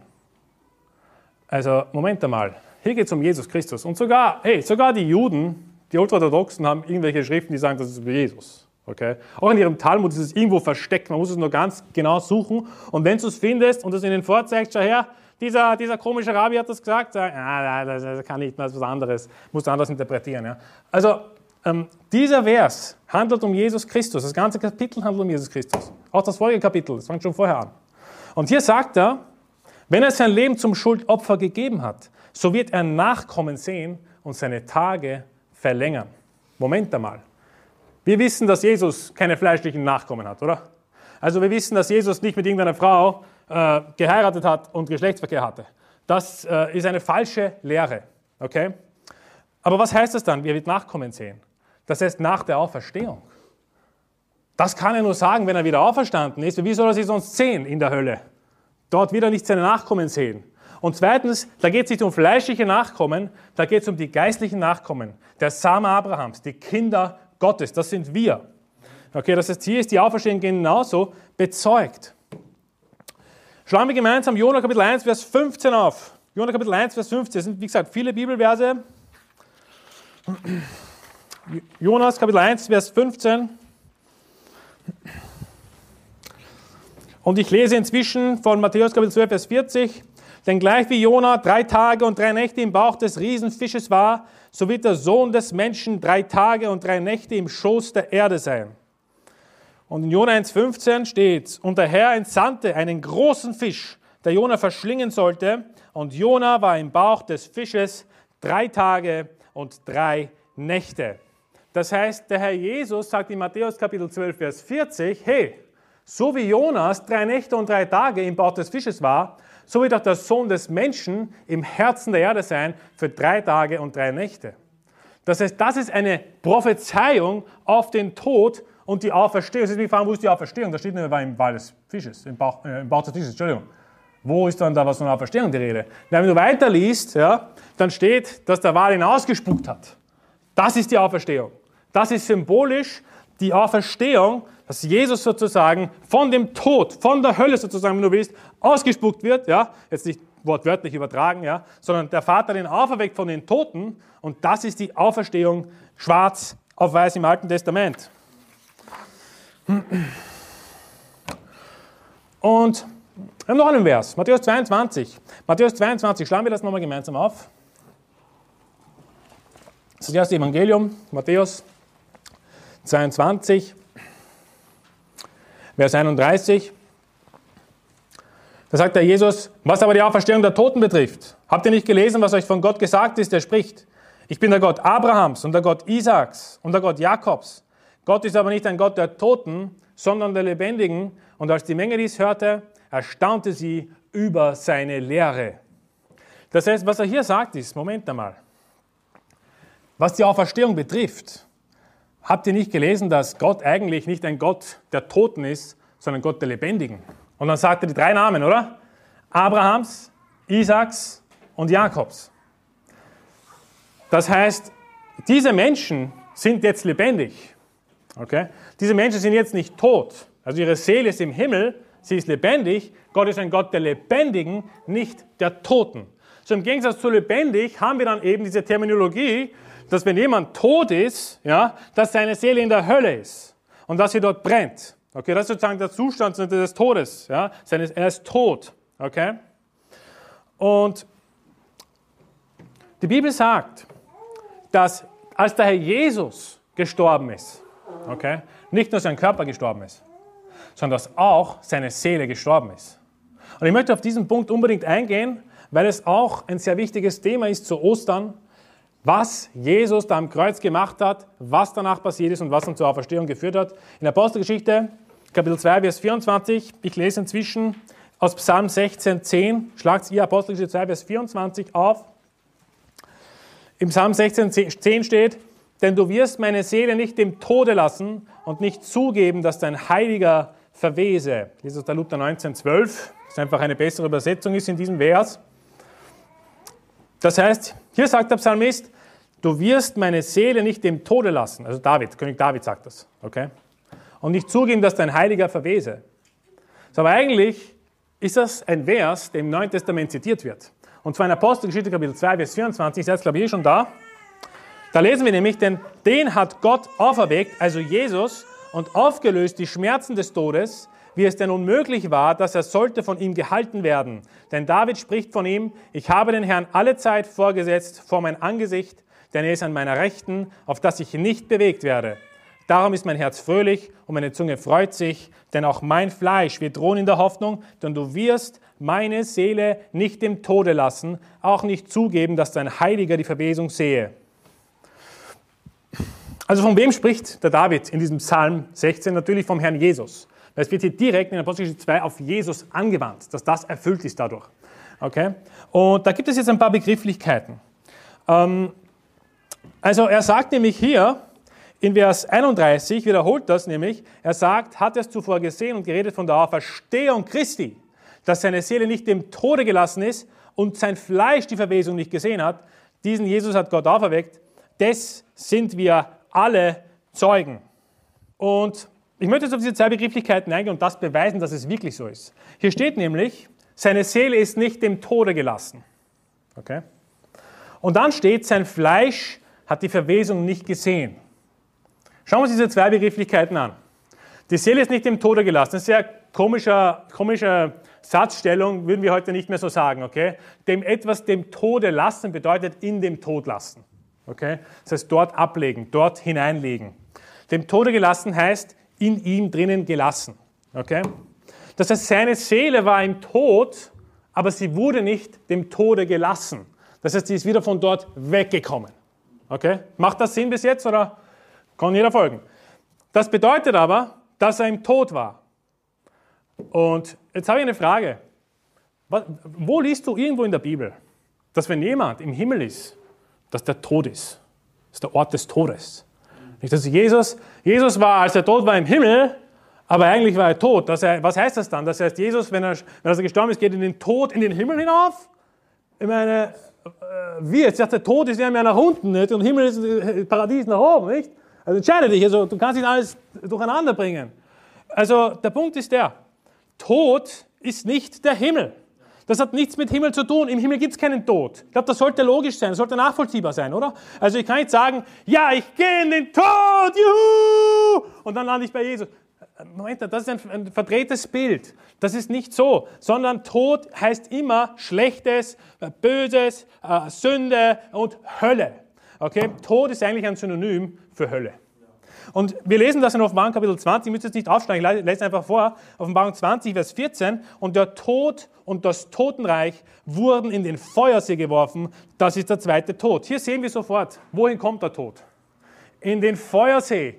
Also, Moment einmal, hier geht es um Jesus Christus. Und sogar, hey, sogar die Juden, die Ultraorthodoxen, haben irgendwelche Schriften, die sagen, das ist über Jesus. Okay? Auch in ihrem Talmud ist es irgendwo versteckt, man muss es nur ganz genau suchen. Und wenn du es findest und es ihnen vorzeigst, schau her, dieser, dieser komische Rabbi hat das gesagt, sag, ah, das kann nicht, das ist was anderes, musst du anders interpretieren. Ja? Also, ähm, dieser Vers handelt um Jesus Christus. Das ganze Kapitel handelt um Jesus Christus. Auch das folgende Kapitel, das fängt schon vorher an. Und hier sagt er, wenn er sein Leben zum Schuldopfer gegeben hat, so wird er Nachkommen sehen und seine Tage verlängern. Moment einmal. Wir wissen, dass Jesus keine fleischlichen Nachkommen hat, oder? Also wir wissen, dass Jesus nicht mit irgendeiner Frau äh, geheiratet hat und Geschlechtsverkehr hatte. Das äh, ist eine falsche Lehre. Okay? Aber was heißt das dann? Wir wird Nachkommen sehen. Das heißt nach der Auferstehung. Das kann er nur sagen, wenn er wieder auferstanden ist. Wie soll er sich sonst sehen in der Hölle? Dort wird er nicht seine Nachkommen sehen. Und zweitens, da geht es nicht um fleischliche Nachkommen, da geht es um die geistlichen Nachkommen, der Same Abrahams, die Kinder Gottes, das sind wir. Okay, das heißt, hier ist die Auferstehung genauso bezeugt. Schlagen wir gemeinsam Jona Kapitel 1, Vers 15 auf. Jona Kapitel 1, Vers 15, das sind wie gesagt viele Bibelverse. Jonas Kapitel 1, Vers 15. Und ich lese inzwischen von Matthäus Kapitel 12, Vers 40. Denn gleich wie Jona drei Tage und drei Nächte im Bauch des Riesenfisches war, so wird der Sohn des Menschen drei Tage und drei Nächte im Schoß der Erde sein. Und in Jona 1,15 steht, und der Herr entsandte einen großen Fisch, der Jona verschlingen sollte, und Jona war im Bauch des Fisches drei Tage und drei Nächte. Das heißt, der Herr Jesus sagt in Matthäus Kapitel 12, Vers 40, hey, so wie Jonas drei Nächte und drei Tage im Bauch des Fisches war, so wird auch der Sohn des Menschen im Herzen der Erde sein für drei Tage und drei Nächte. Das heißt, das ist eine Prophezeiung auf den Tod und die Auferstehung. Ist fragen, wo ist die Auferstehung? Da steht nur, war im Bauch des Fisches, im Bauch, äh, im Bauch des Fisches, Entschuldigung. Wo ist dann da was von Auferstehung die Rede? Wenn du weiterliest, ja, dann steht, dass der Wal ihn ausgespuckt hat. Das ist die Auferstehung. Das ist symbolisch die Auferstehung, dass Jesus sozusagen von dem Tod, von der Hölle sozusagen, wenn du willst, ausgespuckt wird, ja, jetzt nicht wortwörtlich übertragen, ja, sondern der Vater den auferweckt von den Toten und das ist die Auferstehung schwarz auf weiß im Alten Testament. Und wir haben noch einen Vers, Matthäus 22. Matthäus 22, schlagen wir das nochmal gemeinsam auf. Das ist das erste Evangelium, Matthäus 22, Vers 31. Da sagt der Jesus, was aber die Auferstehung der Toten betrifft. Habt ihr nicht gelesen, was euch von Gott gesagt ist? Er spricht, ich bin der Gott Abrahams und der Gott Isaaks und der Gott Jakobs. Gott ist aber nicht ein Gott der Toten, sondern der Lebendigen. Und als die Menge dies hörte, erstaunte sie über seine Lehre. Das heißt, was er hier sagt ist, Moment einmal, was die Auferstehung betrifft, habt ihr nicht gelesen, dass Gott eigentlich nicht ein Gott der Toten ist, sondern Gott der Lebendigen? Und dann sagt er die drei Namen, oder? Abrahams, Isaaks und Jakobs. Das heißt, diese Menschen sind jetzt lebendig. Okay? Diese Menschen sind jetzt nicht tot. Also ihre Seele ist im Himmel, sie ist lebendig. Gott ist ein Gott der Lebendigen, nicht der Toten. So im Gegensatz zu lebendig haben wir dann eben diese Terminologie, dass wenn jemand tot ist, ja, dass seine Seele in der Hölle ist und dass sie dort brennt. Okay, das ist sozusagen der Zustand des Todes. Ja, er ist tot. Okay? Und die Bibel sagt, dass als der Herr Jesus gestorben ist, okay, nicht nur sein Körper gestorben ist, sondern dass auch seine Seele gestorben ist. Und ich möchte auf diesen Punkt unbedingt eingehen, weil es auch ein sehr wichtiges Thema ist zu Ostern was Jesus da am Kreuz gemacht hat, was danach passiert ist und was dann zur Auferstehung geführt hat. In Apostelgeschichte, Kapitel 2, Vers 24, ich lese inzwischen aus Psalm 16, 10, schlagt ihr Apostelgeschichte 2, Vers 24 auf. Im Psalm 16, 10 steht, denn du wirst meine Seele nicht dem Tode lassen und nicht zugeben, dass dein Heiliger verwese. Ist der Luther 19, 12, das einfach eine bessere Übersetzung ist in diesem Vers. Das heißt, hier sagt der Psalmist, du wirst meine Seele nicht dem Tode lassen. Also David, König David sagt das. Okay? Und nicht zugeben, dass dein Heiliger verwese. So, aber eigentlich ist das ein Vers, der im Neuen Testament zitiert wird. Und zwar in Apostelgeschichte Kapitel 2, Vers 24, seid glaube ich eh schon da. Da lesen wir nämlich, denn den hat Gott auferweckt, also Jesus, und aufgelöst die Schmerzen des Todes, wie es denn unmöglich war, dass er sollte von ihm gehalten werden. Denn David spricht von ihm, ich habe den Herrn alle Zeit vorgesetzt vor mein Angesicht, denn er ist an meiner Rechten, auf das ich nicht bewegt werde. Darum ist mein Herz fröhlich und meine Zunge freut sich, denn auch mein Fleisch wird drohen in der Hoffnung, denn du wirst meine Seele nicht dem Tode lassen, auch nicht zugeben, dass dein Heiliger die Verwesung sehe. Also von wem spricht der David in diesem Psalm 16? Natürlich vom Herrn Jesus. Es wird hier direkt in Apostelgeschichte 2 auf Jesus angewandt, dass das erfüllt ist dadurch. Okay? Und da gibt es jetzt ein paar Begrifflichkeiten. Ähm, also er sagt nämlich hier, in Vers 31 wiederholt das nämlich, er sagt, hat er es zuvor gesehen und geredet von der Auferstehung Christi, dass seine Seele nicht dem Tode gelassen ist und sein Fleisch die Verwesung nicht gesehen hat. Diesen Jesus hat Gott auferweckt. Des sind wir alle Zeugen. Und ich möchte jetzt auf diese zwei Begrifflichkeiten eingehen und das beweisen, dass es wirklich so ist. Hier steht nämlich, seine Seele ist nicht dem Tode gelassen. Okay? Und dann steht, sein Fleisch hat die Verwesung nicht gesehen. Schauen wir uns diese zwei Begrifflichkeiten an. Die Seele ist nicht dem Tode gelassen. Das ist sehr komische, komische Satzstellung, würden wir heute nicht mehr so sagen. Okay? Dem etwas dem Tode lassen bedeutet in dem Tod lassen. Okay? Das heißt dort ablegen, dort hineinlegen. Dem Tode gelassen heißt in ihm drinnen gelassen. Okay? Das heißt, seine Seele war im Tod, aber sie wurde nicht dem Tode gelassen. Das heißt, sie ist wieder von dort weggekommen. Okay? Macht das Sinn bis jetzt oder Kann jeder folgen. Das bedeutet aber, dass er im Tod war. Und jetzt habe ich eine Frage. Wo liest du irgendwo in der Bibel, dass wenn jemand im Himmel ist, dass der Tod ist? Das ist der Ort des Todes. Nicht, dass Jesus, Jesus war, als er tot war, im Himmel, aber eigentlich war er tot. Er, was heißt das dann? Das heißt, Jesus, wenn er, wenn er gestorben ist, geht in den Tod, in den Himmel hinauf? Ich meine, äh, wie? Jetzt sagt der Tod ist ja mehr nach unten nicht? und Himmel ist äh, Paradies nach oben, nicht? Also entscheide dich, also du kannst nicht alles durcheinander bringen. Also der Punkt ist der, Tod ist nicht der Himmel. Das hat nichts mit Himmel zu tun. Im Himmel gibt es keinen Tod. Ich glaube, das sollte logisch sein, das sollte nachvollziehbar sein, oder? Also ich kann nicht sagen, ja, ich gehe in den Tod, juhu, und dann lande ich bei Jesus. Moment, das ist ein, ein verdrehtes Bild. Das ist nicht so, sondern Tod heißt immer Schlechtes, äh, Böses, äh, Sünde und Hölle. Okay? Tod ist eigentlich ein Synonym für Hölle. Und wir lesen das in Offenbarung Kapitel 20, ich müsste jetzt nicht aufsteigen, ich lese einfach vor, Offenbarung 20, Vers 14, und der Tod und das Totenreich wurden in den Feuersee geworfen, das ist der zweite Tod. Hier sehen wir sofort, wohin kommt der Tod? In den Feuersee.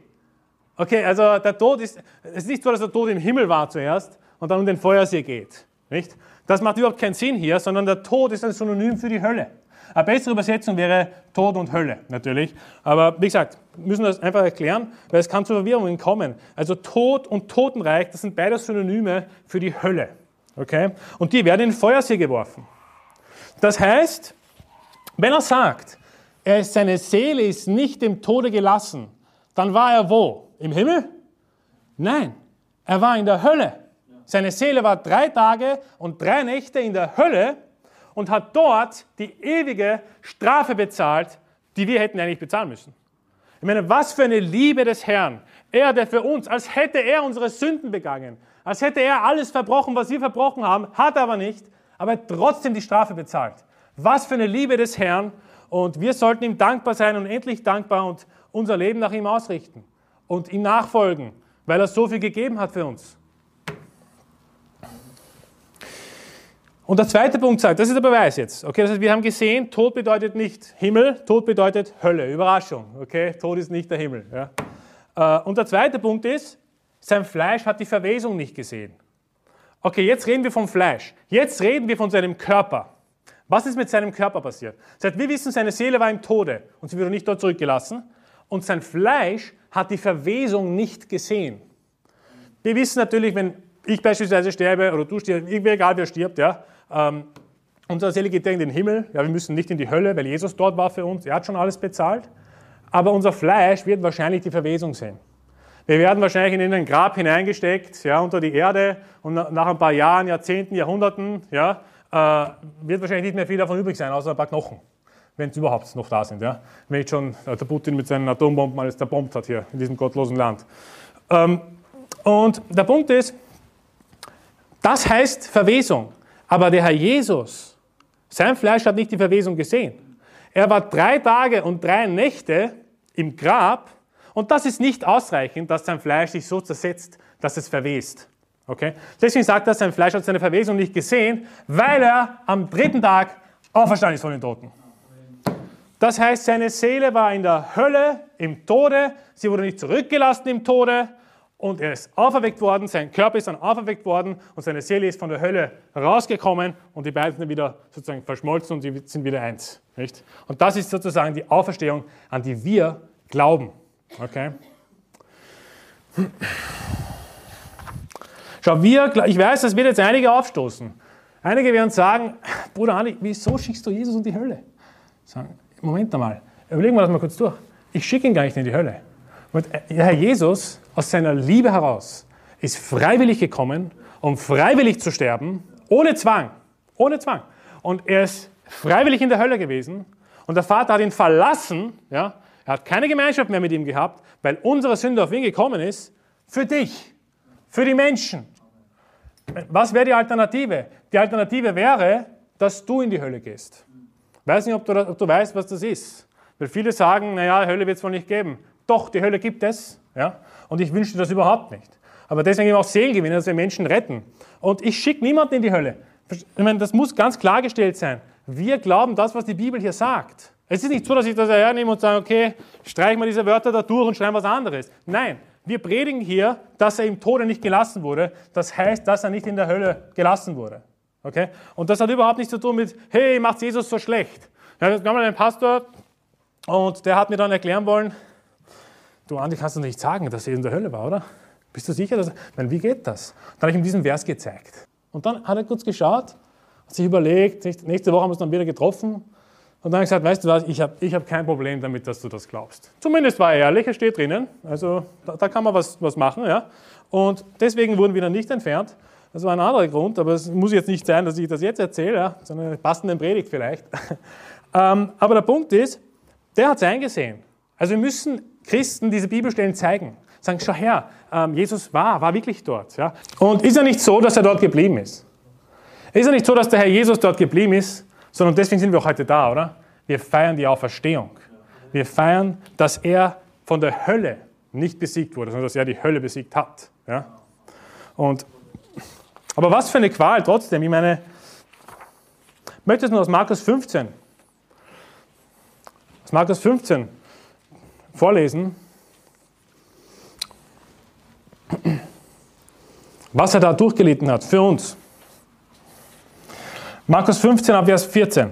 Okay, also der Tod ist, es ist nicht so, dass der Tod im Himmel war zuerst und dann in den Feuersee geht. Nicht? Das macht überhaupt keinen Sinn hier, sondern der Tod ist ein Synonym für die Hölle. Eine bessere Übersetzung wäre Tod und Hölle, natürlich. Aber wie gesagt, müssen das einfach erklären, weil es kann zu Verwirrungen kommen. Also Tod und Totenreich, das sind beide Synonyme für die Hölle. Okay? Und die werden in den Feuersee geworfen. Das heißt, wenn er sagt, er ist, seine Seele ist nicht im Tode gelassen, dann war er wo? Im Himmel? Nein, er war in der Hölle. Seine Seele war drei Tage und drei Nächte in der Hölle und hat dort die ewige Strafe bezahlt, die wir hätten eigentlich bezahlen müssen. Ich meine, was für eine Liebe des Herrn. Er, der für uns, als hätte er unsere Sünden begangen, als hätte er alles verbrochen, was wir verbrochen haben, hat er aber nicht, aber trotzdem die Strafe bezahlt. Was für eine Liebe des Herrn. Und wir sollten ihm dankbar sein und endlich dankbar und unser Leben nach ihm ausrichten und ihm nachfolgen, weil er so viel gegeben hat für uns. Und der zweite Punkt sagt, das ist der Beweis jetzt. Okay, das heißt, wir haben gesehen, Tod bedeutet nicht Himmel, Tod bedeutet Hölle. Überraschung. Okay, Tod ist nicht der Himmel. Ja. Äh, und der zweite Punkt ist, sein Fleisch hat die Verwesung nicht gesehen. Okay, jetzt reden wir vom Fleisch. Jetzt reden wir von seinem Körper. Was ist mit seinem Körper passiert? Seit wir wissen, seine Seele war im Tode und sie wurde nicht dort zurückgelassen. Und sein Fleisch hat die Verwesung nicht gesehen. Wir wissen natürlich, wenn ich beispielsweise sterbe oder du stirbst, egal wer stirbt, ja, ähm, unsere Seele geht in den Himmel. Ja, wir müssen nicht in die Hölle, weil Jesus dort war für uns. Er hat schon alles bezahlt. Aber unser Fleisch wird wahrscheinlich die Verwesung sehen. Wir werden wahrscheinlich in ein Grab hineingesteckt, ja, unter die Erde und nach ein paar Jahren, Jahrzehnten, Jahrhunderten, ja, äh, wird wahrscheinlich nicht mehr viel davon übrig sein, außer ein paar Knochen, wenn es überhaupt noch da sind. Ja. Wenn nicht schon äh, der Putin mit seinen Atombomben alles zerbombt hat hier in diesem gottlosen Land. Ähm, und der Punkt ist, das heißt Verwesung. Aber der Herr Jesus, sein Fleisch hat nicht die Verwesung gesehen. Er war drei Tage und drei Nächte im Grab und das ist nicht ausreichend, dass sein Fleisch sich so zersetzt, dass es verwest. Okay? Deswegen sagt er, sein Fleisch hat seine Verwesung nicht gesehen, weil er am dritten Tag auferstanden ist von den Toten. Das heißt, seine Seele war in der Hölle, im Tode, sie wurde nicht zurückgelassen im Tode, und er ist auferweckt worden, sein Körper ist dann auferweckt worden und seine Seele ist von der Hölle rausgekommen und die beiden sind wieder sozusagen verschmolzen und sie sind wieder eins. Nicht? Und das ist sozusagen die Auferstehung, an die wir glauben. Okay? Schau, wir, ich weiß, das wird jetzt einige aufstoßen. Einige werden sagen, Bruder Andi, wieso schickst du Jesus in die Hölle? Sagen, Moment einmal, überlegen wir das mal kurz durch. Ich schicke ihn gar nicht in die Hölle. Und der Herr Jesus aus seiner Liebe heraus ist freiwillig gekommen, um freiwillig zu sterben, ohne Zwang. Ohne Zwang. Und er ist freiwillig in der Hölle gewesen und der Vater hat ihn verlassen. Ja? Er hat keine Gemeinschaft mehr mit ihm gehabt, weil unsere Sünde auf ihn gekommen ist. Für dich, für die Menschen. Was wäre die Alternative? Die Alternative wäre, dass du in die Hölle gehst. Ich weiß nicht, ob du, ob du weißt, was das ist. Weil viele sagen, naja, Hölle wird es wohl nicht geben. Doch, die Hölle gibt es. Ja? Und ich wünsche das überhaupt nicht. Aber deswegen eben auch Seelengewinn, dass wir Menschen retten. Und ich schicke niemanden in die Hölle. Ich meine, das muss ganz klargestellt sein. Wir glauben das, was die Bibel hier sagt. Es ist nicht so, dass ich das hernehme und sage, okay, streichen wir diese Wörter da durch und schreiben was anderes. Nein, wir predigen hier, dass er im Tode nicht gelassen wurde. Das heißt, dass er nicht in der Hölle gelassen wurde. Okay? Und das hat überhaupt nichts zu tun mit, hey, macht Jesus so schlecht. Ja, es gab mal einen Pastor und der hat mir dann erklären wollen, du Andi, kannst du nicht sagen, dass er in der Hölle war, oder? Bist du sicher? Dass, ich meine, wie geht das? Dann habe ich ihm diesen Vers gezeigt. Und dann hat er kurz geschaut, hat sich überlegt, nächste Woche haben wir uns dann wieder getroffen und dann habe ich gesagt, weißt du was, ich habe ich hab kein Problem damit, dass du das glaubst. Zumindest war er ehrlich, er steht drinnen, also da, da kann man was, was machen. Ja? Und deswegen wurden wir dann nicht entfernt. Das war ein anderer Grund, aber es muss jetzt nicht sein, dass ich das jetzt erzähle, ja? sondern eine passende Predigt vielleicht. [laughs] ähm, aber der Punkt ist, der hat es eingesehen. Also wir müssen Christen diese Bibelstellen zeigen. Sagen, schau her, ähm, Jesus war, war wirklich dort. Ja? Und ist ja nicht so, dass er dort geblieben ist. Ist ja nicht so, dass der Herr Jesus dort geblieben ist, sondern deswegen sind wir auch heute da, oder? Wir feiern die Auferstehung. Wir feiern, dass er von der Hölle nicht besiegt wurde, sondern dass er die Hölle besiegt hat. Ja? Und, aber was für eine Qual trotzdem. Ich meine, ich möchte es nur aus Markus 15, aus Markus 15 vorlesen, was er da durchgelitten hat für uns. Markus 15 ab Vers 14.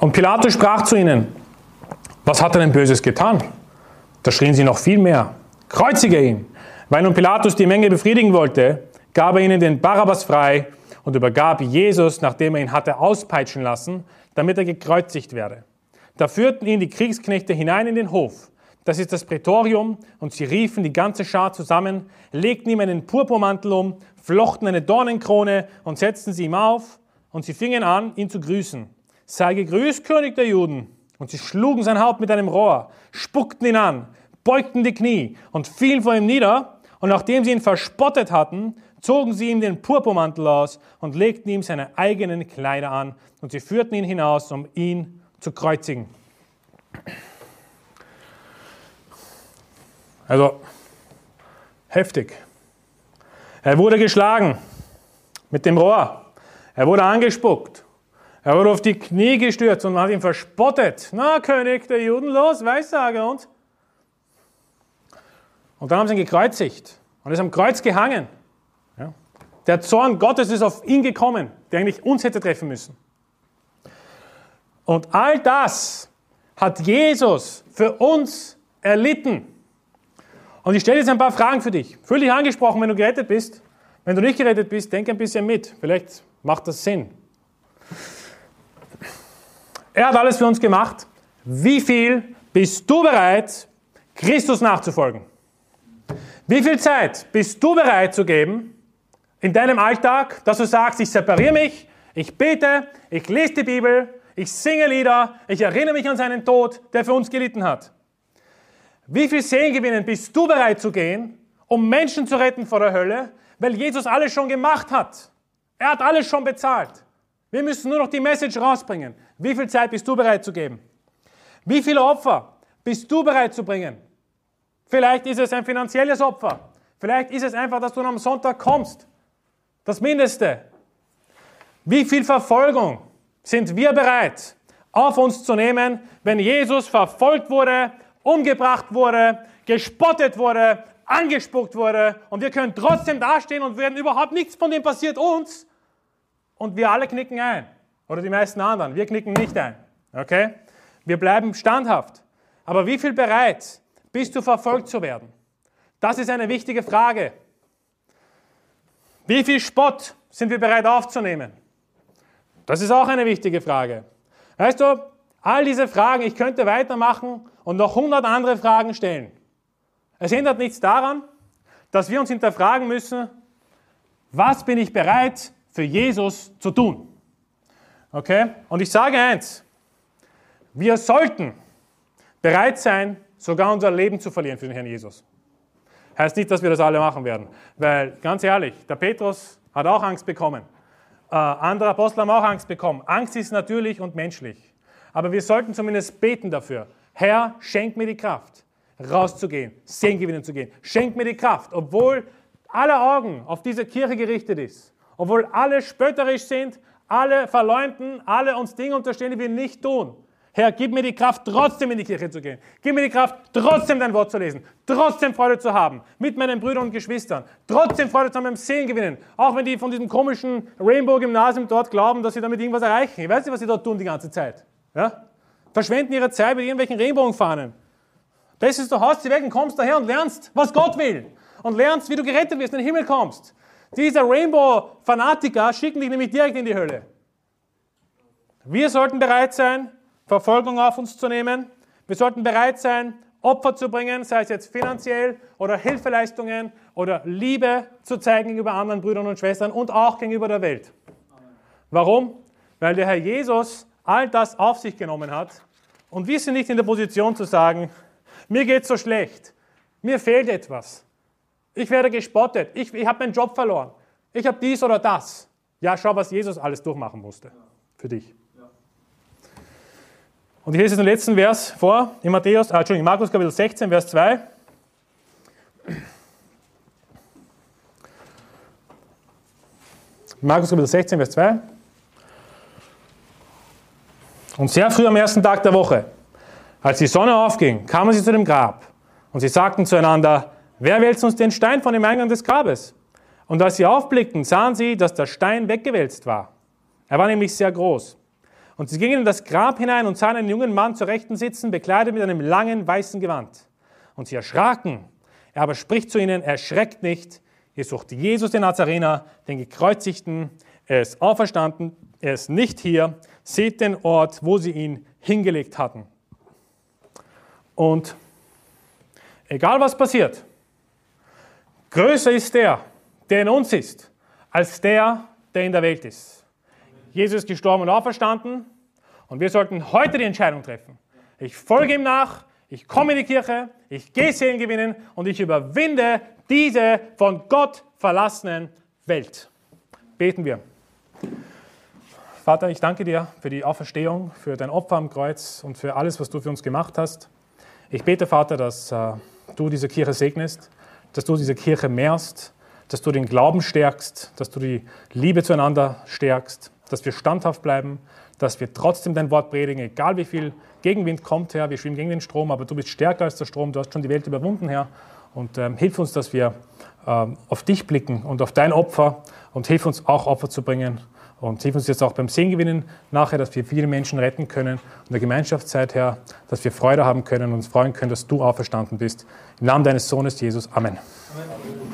Und Pilatus sprach zu ihnen, was hat er denn Böses getan? Da schrien sie noch viel mehr, kreuzige ihn. Weil nun Pilatus die Menge befriedigen wollte, gab er ihnen den Barabbas frei und übergab Jesus, nachdem er ihn hatte auspeitschen lassen, damit er gekreuzigt werde. Da führten ihn die Kriegsknechte hinein in den Hof das ist das Prätorium, und sie riefen die ganze Schar zusammen, legten ihm einen Purpurmantel um, flochten eine Dornenkrone und setzten sie ihm auf, und sie fingen an, ihn zu grüßen. Sei gegrüßt, König der Juden. Und sie schlugen sein Haupt mit einem Rohr, spuckten ihn an, beugten die Knie und fielen vor ihm nieder, und nachdem sie ihn verspottet hatten, zogen sie ihm den Purpurmantel aus und legten ihm seine eigenen Kleider an, und sie führten ihn hinaus, um ihn zu kreuzigen. Also heftig. Er wurde geschlagen mit dem Rohr. Er wurde angespuckt. Er wurde auf die Knie gestürzt und man hat ihn verspottet. Na, König der Juden, los, Weissage uns. Und dann haben sie ihn gekreuzigt und ist am Kreuz gehangen. Der Zorn Gottes ist auf ihn gekommen, der eigentlich uns hätte treffen müssen. Und all das hat Jesus für uns erlitten. Und ich stelle jetzt ein paar Fragen für dich. Fühl dich angesprochen, wenn du gerettet bist. Wenn du nicht gerettet bist, denk ein bisschen mit. Vielleicht macht das Sinn. Er hat alles für uns gemacht. Wie viel bist du bereit, Christus nachzufolgen? Wie viel Zeit bist du bereit zu geben in deinem Alltag, dass du sagst, ich separiere mich, ich bete, ich lese die Bibel, ich singe Lieder, ich erinnere mich an seinen Tod, der für uns gelitten hat? Wie viel Seelengewinnen bist du bereit zu gehen, um Menschen zu retten vor der Hölle, weil Jesus alles schon gemacht hat? Er hat alles schon bezahlt. Wir müssen nur noch die Message rausbringen. Wie viel Zeit bist du bereit zu geben? Wie viele Opfer bist du bereit zu bringen? Vielleicht ist es ein finanzielles Opfer. Vielleicht ist es einfach, dass du am Sonntag kommst. Das Mindeste. Wie viel Verfolgung sind wir bereit auf uns zu nehmen, wenn Jesus verfolgt wurde, umgebracht wurde, gespottet wurde, angespuckt wurde und wir können trotzdem dastehen und werden überhaupt nichts von dem passiert uns und wir alle knicken ein. Oder die meisten anderen. Wir knicken nicht ein. Okay? Wir bleiben standhaft. Aber wie viel bereit bist du verfolgt zu werden? Das ist eine wichtige Frage. Wie viel Spott sind wir bereit aufzunehmen? Das ist auch eine wichtige Frage. Weißt du, all diese Fragen, ich könnte weitermachen und noch hundert andere Fragen stellen. Es ändert nichts daran, dass wir uns hinterfragen müssen, was bin ich bereit für Jesus zu tun? Okay? Und ich sage eins, wir sollten bereit sein, sogar unser Leben zu verlieren für den Herrn Jesus. Heißt nicht, dass wir das alle machen werden. Weil, ganz ehrlich, der Petrus hat auch Angst bekommen. Äh, andere Apostel haben auch Angst bekommen. Angst ist natürlich und menschlich. Aber wir sollten zumindest beten dafür, Herr, schenk mir die Kraft, rauszugehen, Segen gewinnen zu gehen. Schenk mir die Kraft, obwohl aller Augen auf diese Kirche gerichtet ist, obwohl alle spötterisch sind, alle verleumden, alle uns Dinge unterstellen, die wir nicht tun. Herr, gib mir die Kraft, trotzdem in die Kirche zu gehen. Gib mir die Kraft, trotzdem dein Wort zu lesen. Trotzdem Freude zu haben mit meinen Brüdern und Geschwistern. Trotzdem Freude zu haben beim Sehen gewinnen. Auch wenn die von diesem komischen Rainbow-Gymnasium dort glauben, dass sie damit irgendwas erreichen. Ich weiß nicht, was sie dort tun die ganze Zeit. Ja? Verschwenden ihre Zeit mit irgendwelchen Regenbogenfahnen. Das ist, du haust sie weg und kommst daher und lernst, was Gott will. Und lernst, wie du gerettet wirst, in den Himmel kommst. Diese Rainbow-Fanatiker schicken dich nämlich direkt in die Hölle. Wir sollten bereit sein, Verfolgung auf uns zu nehmen. Wir sollten bereit sein, Opfer zu bringen, sei es jetzt finanziell oder Hilfeleistungen oder Liebe zu zeigen gegenüber anderen Brüdern und Schwestern und auch gegenüber der Welt. Warum? Weil der Herr Jesus all das auf sich genommen hat und wir sind nicht in der Position zu sagen, mir geht so schlecht, mir fehlt etwas, ich werde gespottet, ich, ich habe meinen Job verloren, ich habe dies oder das. Ja, schau, was Jesus alles durchmachen musste für dich. Und ich lese jetzt den letzten Vers vor, in Matthäus, ah, Entschuldigung, Markus Kapitel 16, Vers 2. Markus Kapitel 16, Vers 2. Und sehr früh am ersten Tag der Woche, als die Sonne aufging, kamen sie zu dem Grab und sie sagten zueinander, wer wälzt uns den Stein von dem Eingang des Grabes? Und als sie aufblickten, sahen sie, dass der Stein weggewälzt war. Er war nämlich sehr groß. Und sie gingen in das Grab hinein und sahen einen jungen Mann zur Rechten sitzen, bekleidet mit einem langen weißen Gewand. Und sie erschraken. Er aber spricht zu ihnen, erschreckt nicht, ihr sucht Jesus den Nazarener, den Gekreuzigten, er ist auferstanden, er ist nicht hier, seht den Ort, wo sie ihn hingelegt hatten. Und egal was passiert, größer ist der, der in uns ist, als der, der in der Welt ist. Jesus ist gestorben und auferstanden und wir sollten heute die Entscheidung treffen. Ich folge ihm nach, ich komme in die Kirche, ich gehe Seelen gewinnen und ich überwinde diese von Gott verlassenen Welt. Beten wir. Vater, ich danke dir für die Auferstehung, für dein Opfer am Kreuz und für alles, was du für uns gemacht hast. Ich bete, Vater, dass äh, du diese Kirche segnest, dass du diese Kirche mehrst, dass du den Glauben stärkst, dass du die Liebe zueinander stärkst, dass wir standhaft bleiben, dass wir trotzdem dein Wort predigen, egal wie viel Gegenwind kommt, Herr. Wir schwimmen gegen den Strom, aber du bist stärker als der Strom. Du hast schon die Welt überwunden, Herr. Und ähm, hilf uns, dass wir ähm, auf dich blicken und auf dein Opfer und hilf uns auch Opfer zu bringen. Und hilf uns jetzt auch beim Sehengewinnen nachher, dass wir viele Menschen retten können und der Gemeinschaftszeit, Herr, dass wir Freude haben können und uns freuen können, dass du auferstanden bist. Im Namen deines Sohnes Jesus. Amen. Amen.